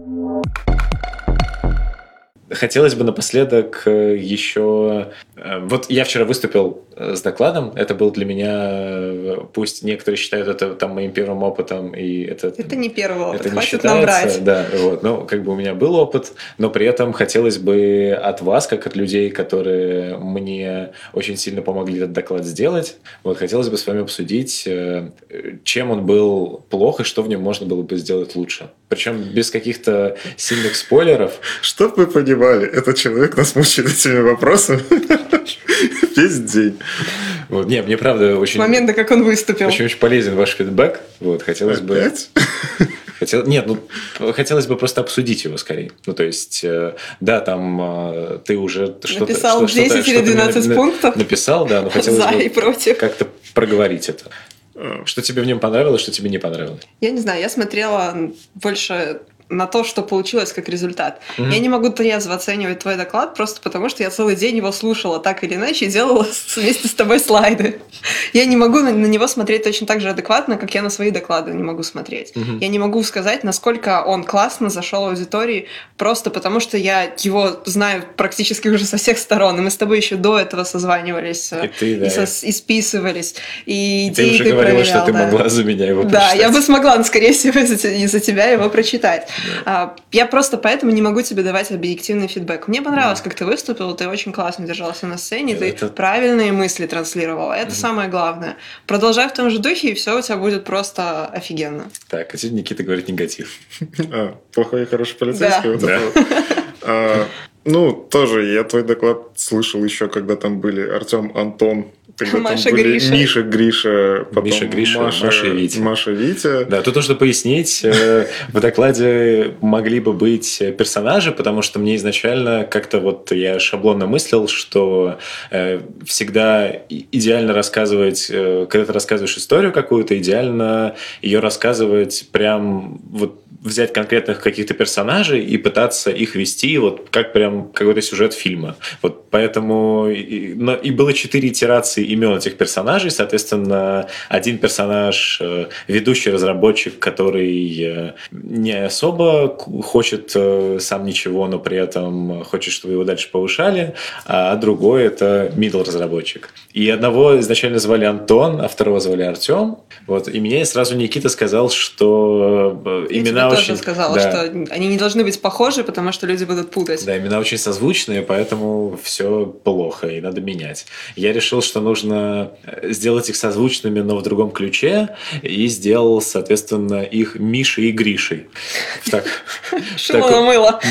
Хотелось бы напоследок э, еще... Э, вот я вчера выступил э, с докладом. Это был для меня... Пусть некоторые считают это там моим первым опытом, и это... Это не первый опыт, это хватит не считается. нам брать. Да, вот. Ну, как бы у меня был опыт, но при этом хотелось бы от вас, как от людей, которые мне очень сильно помогли этот доклад сделать, вот хотелось бы с вами обсудить, чем он был плох и что в нем можно было бы сделать лучше. Причем без каких-то сильных спойлеров. Чтоб вы понимали, этот человек нас мучает этими вопросами весь день. Вот, не, мне правда очень... С момента, как он выступил. Очень-очень полезен ваш фидбэк. Вот, хотелось Опять? бы... Хотел... Нет, ну, хотелось бы просто обсудить его скорее. Ну, то есть, э, да, там э, ты уже что-то... Написал что 10 или 12 на... пунктов. Написал, да, но хотелось За бы и против. как-то проговорить это. Что тебе в нем понравилось, что тебе не понравилось? Я не знаю, я смотрела больше на то, что получилось как результат. Mm-hmm. Я не могу трезво оценивать твой доклад просто потому, что я целый день его слушала так или иначе и делала вместе с тобой слайды. Я не могу на, на него смотреть точно так же адекватно, как я на свои доклады не могу смотреть. Mm-hmm. Я не могу сказать, насколько он классно зашел аудитории, просто потому что я его знаю практически уже со всех сторон. И мы с тобой еще до этого созванивались и, ты, да. и, со, и списывались. И, и ты уже ты говорила, проверял, что ты да. могла за меня его прочитать. Да, я бы смогла, но, скорее всего, из-за тебя его прочитать. А, я просто поэтому не могу тебе давать объективный фидбэк. Мне понравилось, как ты выступил, ты очень классно держался на сцене, ты это... правильные мысли транслировал. Это mm самое главное. Продолжай в том же духе, и все у тебя будет просто офигенно. Так, а теперь Никита говорит негатив. А, плохой и хороший полицейский. Да. Ну, тоже я твой доклад слышал еще, когда там были Артем, Антон, Тогда Маша там были Гриша. Миша Гриша, потом Миша Гриша, Маша, Маша и Витя. Маша Витя. Да, тут нужно пояснить, э, в докладе могли бы быть персонажи, потому что мне изначально как-то вот я шаблонно мыслил, что э, всегда идеально рассказывать, э, когда ты рассказываешь историю какую-то, идеально ее рассказывать прям вот взять конкретных каких-то персонажей и пытаться их вести вот как прям какой-то сюжет фильма. Вот поэтому и, но, и было четыре итерации имен этих персонажей, соответственно, один персонаж э, ведущий разработчик, который э, не особо хочет э, сам ничего, но при этом хочет, чтобы его дальше повышали, а другой это middle разработчик. И одного изначально звали Антон, а второго звали Артем. Вот, и мне сразу Никита сказал, что имена тоже очень, сказала, да. что они не должны быть похожи, потому что люди будут путать. Да, имена очень созвучные, поэтому все плохо, и надо менять. Я решил, что нужно э, сделать их созвучными, но в другом ключе, и сделал, соответственно, их Мишей и Гришей. Шило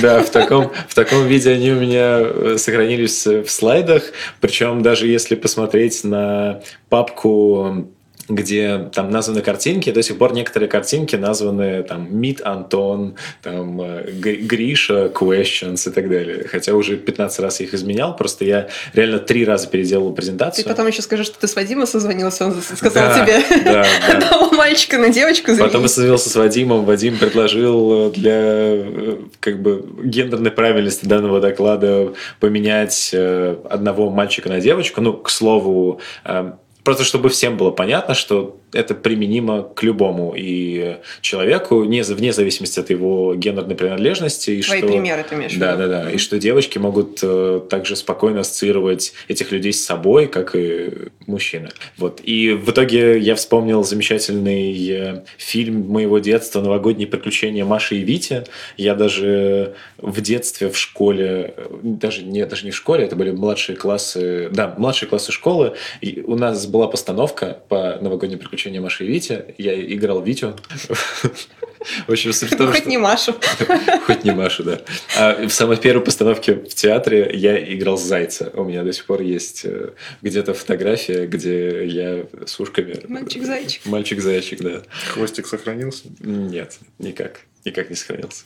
Да, в таком, в таком виде они у меня э, сохранились в слайдах, причем даже если посмотреть на папку где там названы картинки, до сих пор некоторые картинки названы там Мид Антон, там э, Гриша, Questions и так далее. Хотя уже 15 раз я их изменял, просто я реально три раза переделал презентацию. Ты потом еще скажешь, что ты с Вадимом созвонился, он сказал да, тебе да, да. одного мальчика на девочку заменить. Потом я созвонился с Вадимом, Вадим предложил для э, как бы гендерной правильности данного доклада поменять э, одного мальчика на девочку. Ну, к слову, Просто чтобы всем было понятно, что это применимо к любому и человеку, не, вне зависимости от его гендерной принадлежности. И Твои что, примеры ты имеешь Да, да, да. И что девочки могут э, также спокойно ассоциировать этих людей с собой, как и мужчины. Вот. И в итоге я вспомнил замечательный э, фильм моего детства «Новогодние приключения Маши и Вити». Я даже в детстве в школе, э, даже не, даже не в школе, это были младшие классы, да, младшие классы школы, и у нас была постановка по «Новогодним приключениям приключения Маши и Вити. Я играл Витю. В общем, том, Хоть не Машу. Хоть не Машу, да. А в самой первой постановке в театре я играл Зайца. У меня до сих пор есть э, где-то фотография, где я с ушками... Мальчик-зайчик. Мальчик-зайчик, да. Хвостик сохранился? Нет, никак никак не сохранился.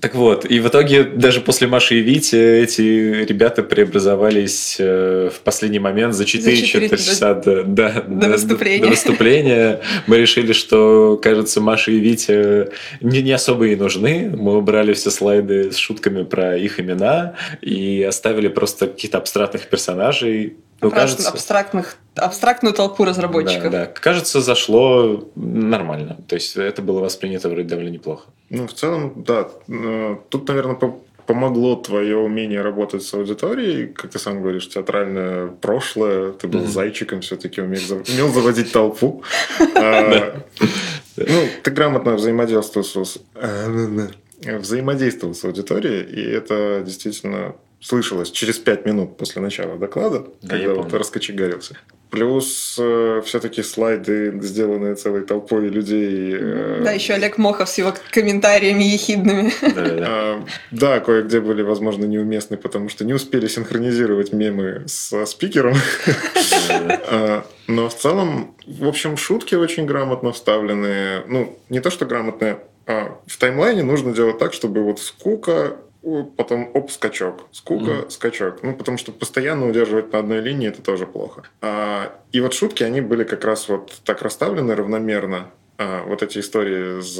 Так вот, и в итоге даже после Маши и Вити эти ребята преобразовались э, в последний момент за 4, за 4 часа до, до, до, выступления. до выступления. Мы решили, что, кажется, Маша и Витя не, не особо и нужны. Мы убрали все слайды с шутками про их имена и оставили просто каких-то абстрактных персонажей, ну, кажется, абстрактных, абстрактную толпу разработчиков. Да, да. Кажется, зашло нормально. То есть это было воспринято вроде довольно неплохо. Ну, в целом, да. Э, тут, наверное, помогло твое умение работать с аудиторией, как ты сам говоришь, театральное прошлое, ты был mm-hmm. зайчиком, все-таки умел заводить толпу. А, ну, ты грамотно взаимодействовал с взаимодействовал с аудиторией, и это действительно слышалось через пять минут после начала доклада, да, когда вот раскочегарился. Плюс э, все-таки слайды, сделанные целой толпой людей. Э, да, еще Олег Мохов с его комментариями ехидными. Да, да. кое-где были, возможно, неуместны, потому что не успели синхронизировать мемы со спикером. А, но в целом, в общем, шутки очень грамотно вставлены. Ну, не то, что грамотные, а в таймлайне нужно делать так, чтобы вот скука потом оп, скачок, скука, mm-hmm. скачок. Ну, потому что постоянно удерживать на одной линии это тоже плохо. А, и вот шутки, они были как раз вот так расставлены равномерно. А, вот эти истории с,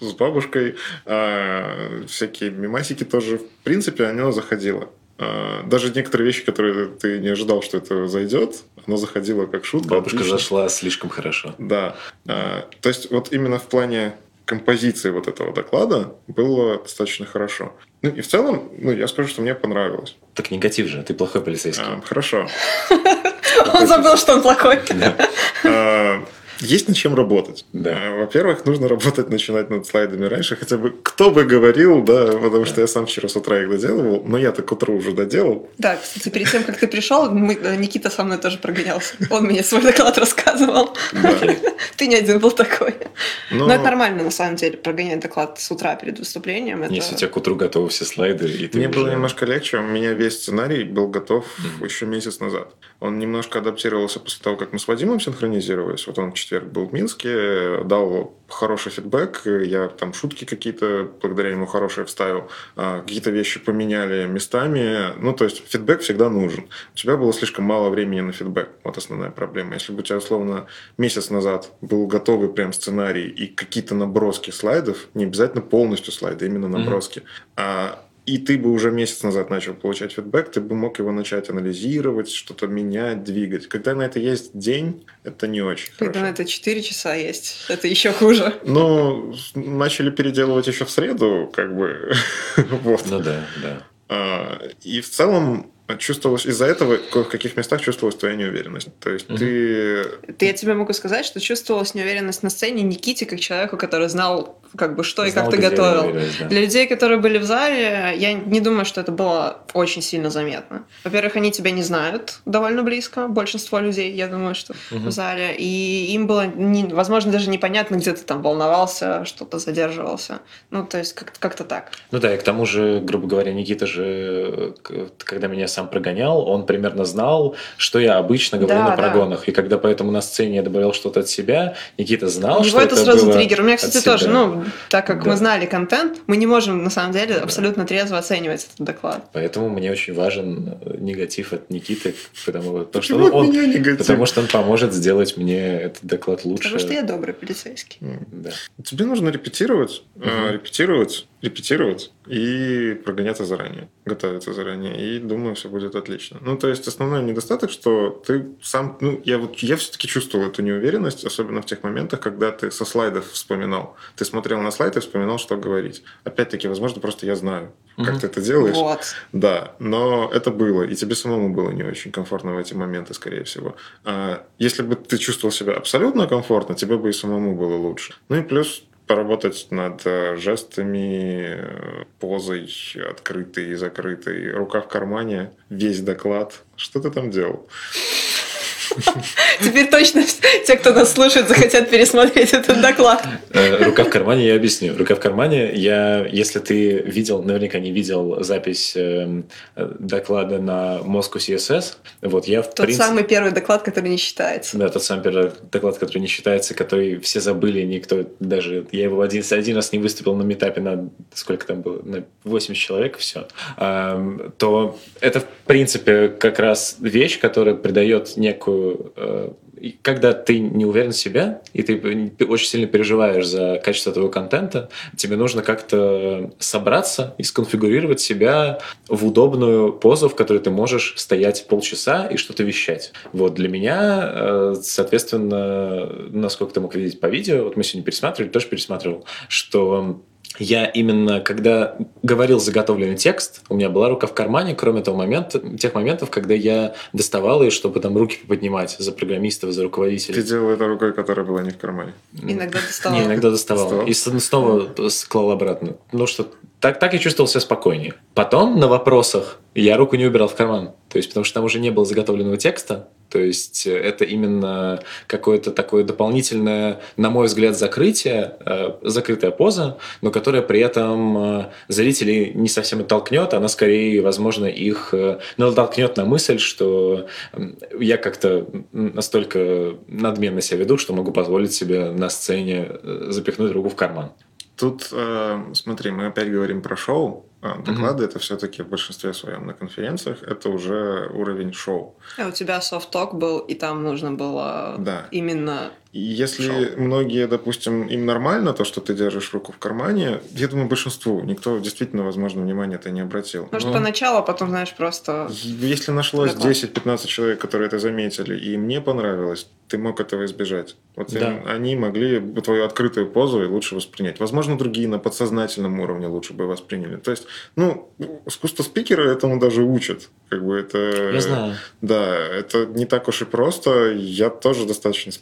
с бабушкой, а, всякие мемасики тоже, в принципе, оно заходило. А, даже некоторые вещи, которые ты не ожидал, что это зайдет, оно заходило как шутка. Бабушка отлично. зашла слишком хорошо. Да. А, то есть вот именно в плане композиции вот этого доклада было достаточно хорошо. Ну и в целом, ну я скажу, что мне понравилось. Так негатив же, ты плохой полицейский. А, хорошо. Он забыл, что он плохой. Есть над чем работать. Да. Во-первых, нужно работать, начинать над слайдами раньше. Хотя бы кто бы говорил, да, потому что я сам вчера с утра их доделывал, но я-то к утру уже доделал. Да, кстати, перед тем, как ты пришел, мы- э, Никита со мной тоже прогонялся. Он мне свой доклад рассказывал. Да. Ты не один был такой. Но- Но это нормально, на самом деле, прогонять доклад с утра перед выступлением. Это... Если у тебя к утру готовы все слайды, и ты Мне уже- было немножко легче. У меня весь сценарий был готов еще месяц назад. Он немножко адаптировался после того, как мы с Вадимом синхронизировались. Вот он четверг был в Минске, дал хороший фидбэк. Я там шутки какие-то благодаря ему хорошие вставил. А, Какие-то вещи поменяли местами. Ну, то есть фидбэк всегда нужен. У тебя было слишком мало времени на фидбэк. Вот основная проблема. Если бы у тебя, условно, месяц назад был готовый прям сценарий и какие-то наброски слайдов, не обязательно полностью слайды, именно Мгм. наброски, а и ты бы уже месяц назад начал получать фидбэк, ты бы мог его начать анализировать, что-то менять, двигать. Когда на это есть день, это не очень Когда на хорошо. это 4 часа есть, это еще хуже. Но начали переделывать еще в среду, как бы. вот. Ну да, да. А, И в целом чувствовалось из-за этого в каких местах чувствовалась твоя неуверенность. То есть ты Это я тебе могу сказать, что чувствовалась неуверенность на сцене Никите, как человеку, который знал, как бы, что и Знал, как ты готовил. да. Для людей, которые были в зале, я не думаю, что это было очень сильно заметно. Во-первых, они тебя не знают довольно близко, большинство людей, я думаю, что Мгм. в зале. И им было, не- возможно, даже непонятно, где ты там волновался, что-то задерживался. Ну, то есть как- как-то так. Ну да, и к тому же, грубо говоря, Никита же, когда меня сам прогонял, он примерно знал, что я обычно говорю Да, на да. прогонах. И когда поэтому на сцене я добавлял что-то от себя, Никита знал, У что это, это сразу было триггер. У меня, кстати, себя. тоже, ну, так как Да. мы знали контент, мы не можем, на самом деле, Да. абсолютно трезво оценивать этот доклад. Поэтому мне очень важен негатив от Никиты, потому, потому что он, негатив? потому что он поможет сделать мне этот доклад лучше. Потому что я добрый полицейский. Да. Тебе нужно репетировать, э, Мгм. репетировать, репетировать и прогоняться заранее, готовиться заранее. И думаю, все будет отлично. Ну, то есть основной недостаток, что ты сам, ну, я вот я все-таки чувствовал эту неуверенность, особенно в тех моментах, когда ты со слайдов вспоминал. Ты смотрел на слайд и вспоминал, что говорить. Опять-таки, возможно, просто я знаю, как Мгм. ты это делаешь. Вот. Да, но это было, и тебе самому было не очень комфортно в эти моменты, скорее всего. А если бы ты чувствовал себя абсолютно комфортно, тебе бы и самому было лучше. Ну и плюс поработать над э, жестами, э, позой, открытой и закрытой, рука в кармане, весь доклад. Что ты там делал? Теперь точно те, кто нас слушает, захотят пересмотреть этот доклад. Э, Рука в кармане, я объясню. Рука в кармане, я, если ты видел, наверняка не видел запись эм, доклада на Moscow CSS, вот я в Тот принципе... самый первый доклад, который не считается. Да, тот самый первый доклад, который не считается, который все забыли, никто даже... Я его один, один раз не выступил на метапе на... Сколько там было? На 80 человек, все. то это, в принципе, как раз вещь, которая придает некую... э, когда ты не уверен в себе, и ты очень сильно переживаешь за качество твоего контента, тебе нужно как-то собраться и сконфигурировать себя в удобную позу, в которой ты можешь стоять полчаса и что-то вещать. Вот для меня, э, соответственно, насколько ты мог видеть по видео, вот мы сегодня пересматривали, тоже пересматривал, что я именно, когда говорил заготовленный текст, у меня была рука в кармане, кроме того момента, тех моментов, когда я доставал ее, чтобы там руки поднимать за программистов, за Ты руководителей. делал это рукой, которая была не в кармане. Иногда доставал. Не, иногда доставал. И снова склал обратно. Ну что, так, так я чувствовал себя спокойнее. Потом на вопросах я руку не убирал в карман. То есть, потому что там уже не было заготовленного текста. То есть, э, это именно какое-то такое дополнительное, на мой взгляд, закрытие, э, закрытая поза, но которая при этом э, зрителей не совсем оттолкнет, она скорее, возможно, их э, натолкнет на мысль, что я как-то настолько надменно себя веду, что могу позволить себе на сцене запихнуть руку в карман. Тут, смотри, мы опять говорим про шоу. А, Доклады это все-таки в большинстве своем на конференциях это уже уровень шоу. А у тебя софт-ток был, и там нужно было Да. именно И если Шел. многие, допустим, им нормально то, что ты держишь руку в кармане, я думаю, большинству никто действительно, возможно, внимания это не обратил. Может, Но поначалу, а потом, знаешь, просто... Если нашлось Да. 10-15 человек, которые это заметили, и мне понравилось, ты мог этого избежать. Вот Да. им- они могли бы твою открытую позу и лучше воспринять. Возможно, другие на подсознательном уровне лучше бы восприняли. То есть, ну, искусство спикера этому даже учат. Как бы это... Я знаю. Да, это не так уж и просто. Я тоже достаточно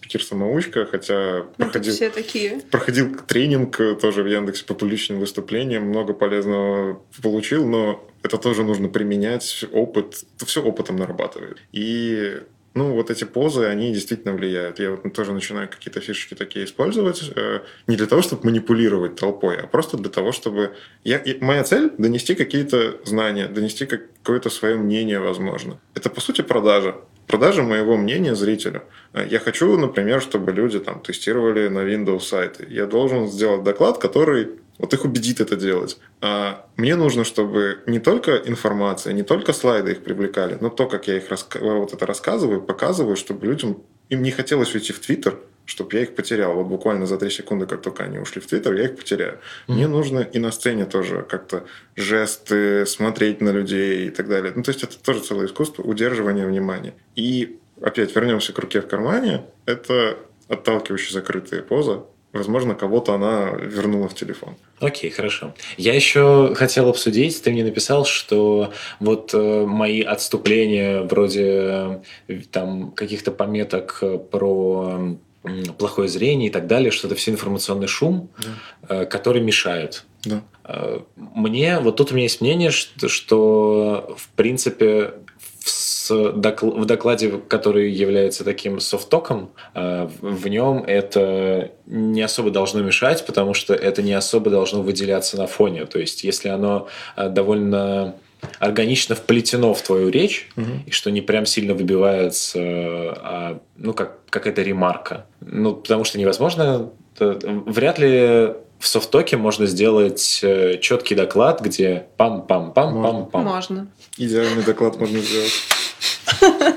спикер-самоучка, хотя Ну, проходил, все такие. проходил тренинг тоже в Яндексе по публичным выступлениям, много полезного получил, но это тоже нужно применять, опыт, это все опытом нарабатывает. И ну, вот эти позы, они действительно влияют. Я вот тоже начинаю какие-то фишечки такие использовать, э, не для того, чтобы манипулировать толпой, а просто для того, чтобы... Я, моя цель – донести какие-то знания, донести как- какое-то свое мнение, возможно. Это, по сути, продажа. Продажа моего мнения зрителю. Я хочу, например, чтобы люди там тестировали на Windows сайты. Я должен сделать доклад, который вот их убедит это делать. А мне нужно, чтобы не только информация, не только слайды их привлекали, но то, как я их вот это рассказываю, показываю, чтобы людям им не хотелось уйти в Твиттер, чтобы я их потерял. Вот буквально за три секунды, как только они ушли в Твиттер, я их потеряю. Мне нужно и на сцене тоже как-то жесты, смотреть на людей и так далее. Ну, то есть это тоже целое искусство удерживания внимания. И опять вернемся к руке в кармане. Это отталкивающая закрытая поза. Возможно, кого-то она вернула в телефон. Окей, хорошо. Я еще хотел обсудить, ты мне написал, что вот э, мои отступления вроде э, там каких-то пометок э, про м, плохое зрение и так далее, что это все информационный шум, э, который мешает. Да. Э, Мне, вот тут у меня есть мнение, что, что в принципе в, докл- в докладе, который является таким софтоком, э, в нем это не особо должно мешать, потому что это не особо должно выделяться на фоне. То есть, если оно довольно органично вплетено в твою речь, и что не прям сильно выбивается, а, ну, как какая-то ремарка. Ну, потому что невозможно, э, вряд ли в софтоке можно сделать э, четкий доклад, где пам-пам-пам-пам-пам. Можно. Идеальный доклад можно сделать.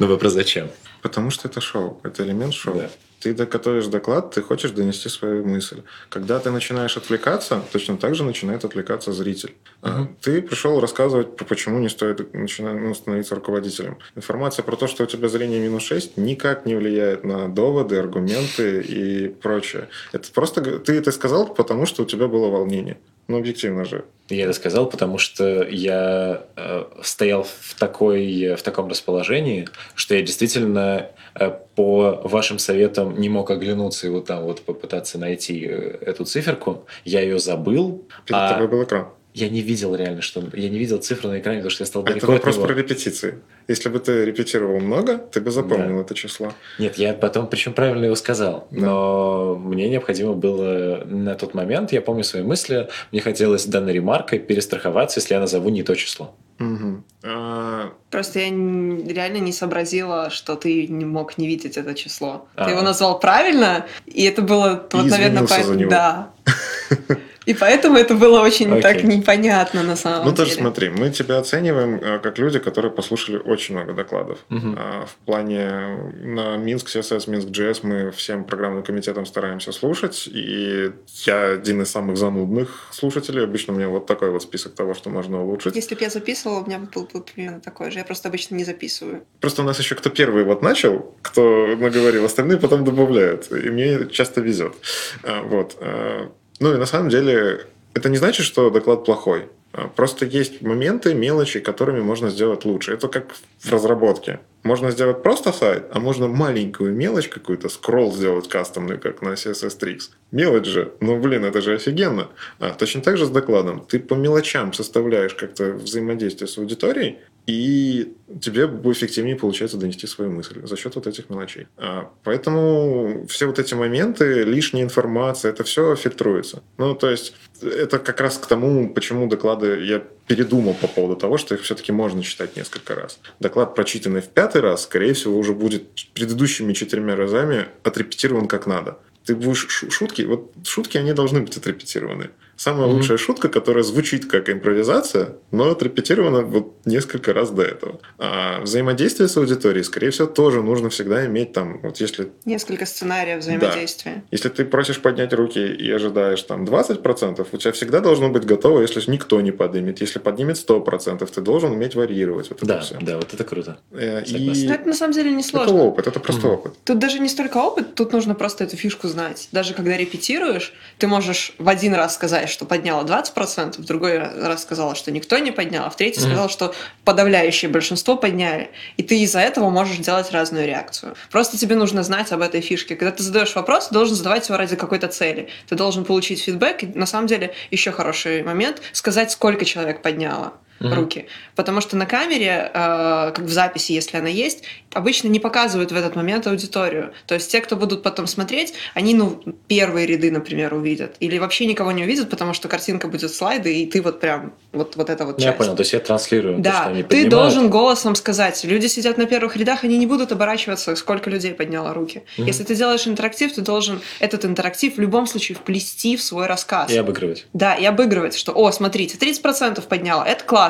Ну, вопрос зачем? Потому что это шоу, это элемент шоу. Да. Ты готовишь доклад, ты хочешь донести свою мысль. Когда ты начинаешь отвлекаться, точно так же начинает отвлекаться зритель. А, Ты пришел рассказывать, про почему не стоит начинать, ну, становиться руководителем. Информация про то, что у тебя зрение минус 6, никак не влияет на доводы, аргументы и прочее. Это просто ты это сказал, потому что у тебя было волнение. Ну, объективно же. Я это сказал, потому что я э, стоял в, такой, в таком расположении, что я действительно э, по вашим советам не мог оглянуться и вот там вот попытаться найти э, эту циферку. Я ее забыл. Перед а тобой был экран. Я не видел реально, что... Я не видел цифры на экране, потому что я стал А Это далеко от вопрос него. про репетиции. Если бы ты репетировал много, ты бы запомнил Да. это число. Нет, я потом, причем правильно его сказал, но мне необходимо было на тот момент, я помню свои мысли, мне хотелось данной ремаркой перестраховаться, если я назову не то число. Мгм. А, Просто я реально не сообразила, что ты не мог не видеть это число. А. Ты его назвал правильно, и это было, И вот, наверное, него. Да. И поэтому это было очень Окей. так непонятно на самом Ну, деле. тоже смотри, мы тебя оцениваем э, как люди, которые послушали очень много докладов. А, В плане на Минск CSS, Минск JS мы всем программным комитетом стараемся слушать, и я один из самых занудных слушателей. Обычно у меня вот такой вот список того, что можно улучшить. Если бы я записывала, у меня был, был примерно такой же. Я просто обычно не записываю. Просто у нас еще кто первый вот начал, кто наговорил, остальные потом добавляют. И мне часто везет. А, Вот. Ну и на самом деле это не значит, что доклад плохой. А, Просто есть моменты, мелочи, которыми можно сделать лучше. Это как в разработке. Можно сделать просто сайт, а можно маленькую мелочь какую-то, скролл сделать кастомный, как на CSS Tricks. Мелочь же, ну блин, это же офигенно. А, точно так же с докладом. Ты по мелочам составляешь как-то взаимодействие с аудиторией, и тебе эффективнее получается донести свою мысль за счет вот этих мелочей. А, Поэтому все вот эти моменты, лишняя информация, это все фильтруется. Ну, то есть это как раз к тому, почему доклады я передумал по поводу того, что их все-таки можно читать несколько раз. Доклад, прочитанный в пятый раз, скорее всего, уже будет предыдущими четырьмя разами отрепетирован как надо. Ты будешь шу- шутки, вот шутки, они должны быть отрепетированы. Самая Мгм. лучшая шутка, которая звучит как импровизация, но отрепетирована вот несколько раз до этого. А взаимодействие с аудиторией, скорее всего, тоже нужно всегда иметь там, вот если Несколько сценариев взаимодействия. Если ты просишь поднять руки и ожидаешь там 20%, у тебя всегда должно быть готово, если никто не поднимет. Если поднимет 100%, ты должен уметь варьировать вот это Да, все. да, вот это круто. Э. И Но это на самом деле не это сложно. опыт, это просто Мгм. опыт. Тут даже не столько опыт, тут нужно просто эту фишку знать. Даже когда репетируешь, ты можешь в один раз сказать, что подняла 20%, в другой раз сказала, что никто не поднял, а в третий Мгм. сказал, что подавляющее большинство подняли. И ты из-за этого можешь делать разную реакцию. Просто тебе нужно знать об этой фишке. Когда ты задаешь вопрос, ты должен задавать его ради какой-то цели. Ты должен получить фидбэк. И на самом деле еще хороший момент сказать, сколько человек подняло Мгм. руки. Потому что на камере, э, как в записи, если она есть, обычно не показывают в этот момент аудиторию. То есть те, кто будут потом смотреть, они, ну, первые ряды, например, увидят. Или вообще никого не увидят, потому что картинка будет слайды, и ты вот прям вот, вот это вот Ну, Я часть. понял, то есть я транслирую то, Да, что они ты должен голосом сказать. Люди сидят на первых рядах, они не будут оборачиваться, сколько людей подняло руки. Мгм. Если ты делаешь интерактив, ты должен этот интерактив в любом случае вплести в свой рассказ. И обыгрывать. Да, и обыгрывать, что, о, смотрите, 30% подняла, это классно.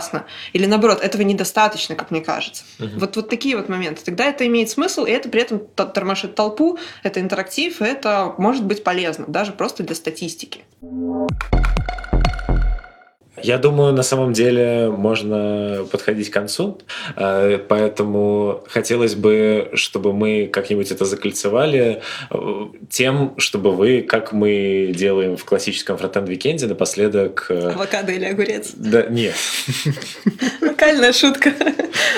Или наоборот, этого недостаточно, как мне кажется. Мгм. Вот, вот такие вот моменты. Тогда это имеет смысл, и это при этом тормошит толпу, это интерактив, это может быть полезно, даже просто для статистики. Я думаю, на самом деле можно подходить к концу, э, поэтому хотелось бы, чтобы мы как-нибудь это закольцевали э, тем, чтобы вы, как мы делаем в классическом Frontend Weekend е, напоследок... э, Авокадо или огурец. Да, нет, Локальная шутка.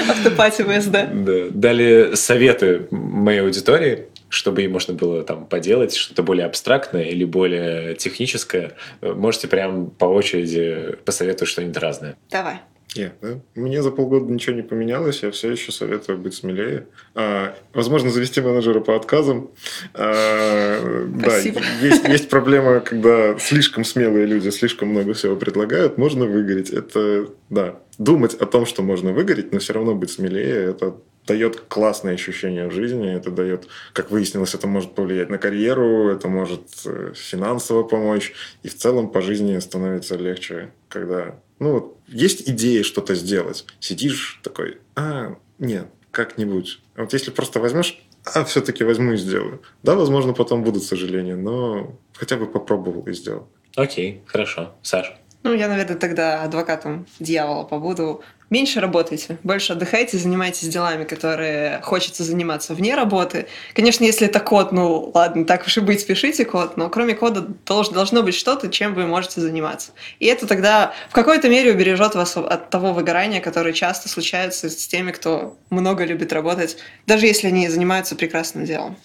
Автопати ВСД. да, дали советы моей аудитории, чтобы ей можно было там поделать что-то более абстрактное или более техническое. Э, Можете прям по очереди посоветовать что-нибудь разное. Давай. Не, да? Мне за полгода ничего не поменялось, я все еще советую быть смелее. А, возможно, завести менеджера по отказам. А, да, есть, есть проблема, когда слишком смелые люди слишком много всего предлагают, можно выгореть. Это, да, думать о том, что можно выгореть, но все равно быть смелее, это дает классное ощущение в жизни, это дает, как выяснилось, это может повлиять на карьеру, это может э, финансово помочь, и в целом по жизни становится легче, когда, ну, есть идея что-то сделать, сидишь такой, а, нет, как-нибудь. А вот если просто возьмешь, а, все-таки возьму и сделаю. Да, возможно, потом будут сожаления, но хотя бы попробовал и сделал. Окей, хорошо. Саш? Ну, я, наверное, тогда адвокатом дьявола побуду. Меньше работайте, больше отдыхайте, занимайтесь делами, которые хочется заниматься вне работы. Конечно, если это код, ну ладно, так уж и быть, пишите код, но кроме кода долж- должно быть что-то, чем вы можете заниматься. И это тогда в какой-то мере убережет вас от того выгорания, которое часто случается с теми, кто много любит работать, даже если они занимаются прекрасным делом.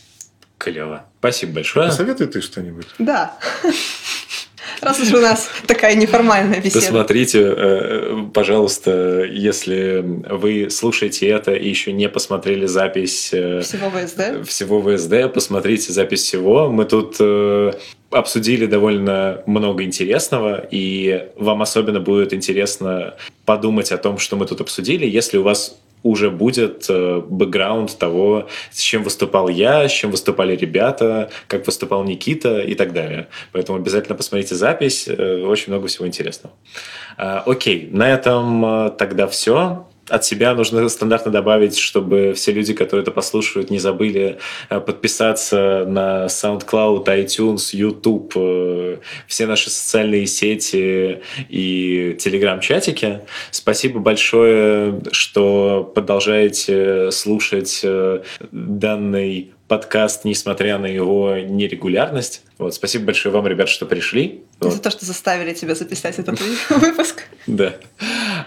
Клево. Спасибо большое. Посоветуй ты что-нибудь. Да. Раз уж у нас такая неформальная беседа. Посмотрите, э, пожалуйста, если вы слушаете это и еще не посмотрели запись э, Всего ВСД. всего ВСД, посмотрите запись всего. Мы тут э, обсудили довольно много интересного, и вам особенно будет интересно подумать о том, что мы тут обсудили, если у вас уже будет э, бэкграунд того, с чем выступал я, с чем выступали ребята, как выступал Никита и так далее. Поэтому обязательно посмотрите запись, э, очень много всего интересного. А, Окей, на этом э, тогда все. От себя нужно стандартно добавить, чтобы все люди, которые это послушают, не забыли э, подписаться на SoundCloud, iTunes, YouTube, э, все наши социальные сети и телеграм-чатики. Спасибо большое, что продолжаете слушать э, данный подкаст, несмотря на его нерегулярность. Вот, спасибо большое вам, ребят, что пришли. За Вот. то, что заставили тебя записать этот выпуск. Да.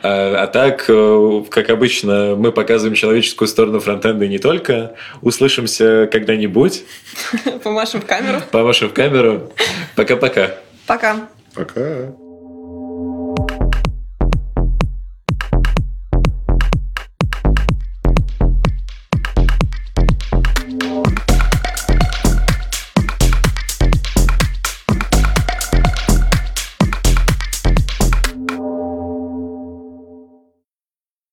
А, а так, э, как обычно, мы показываем человеческую сторону фронтенда и не только. Услышимся когда-нибудь. Помашем в камеру. Помашем в камеру. Пока-пока. Пока. Пока.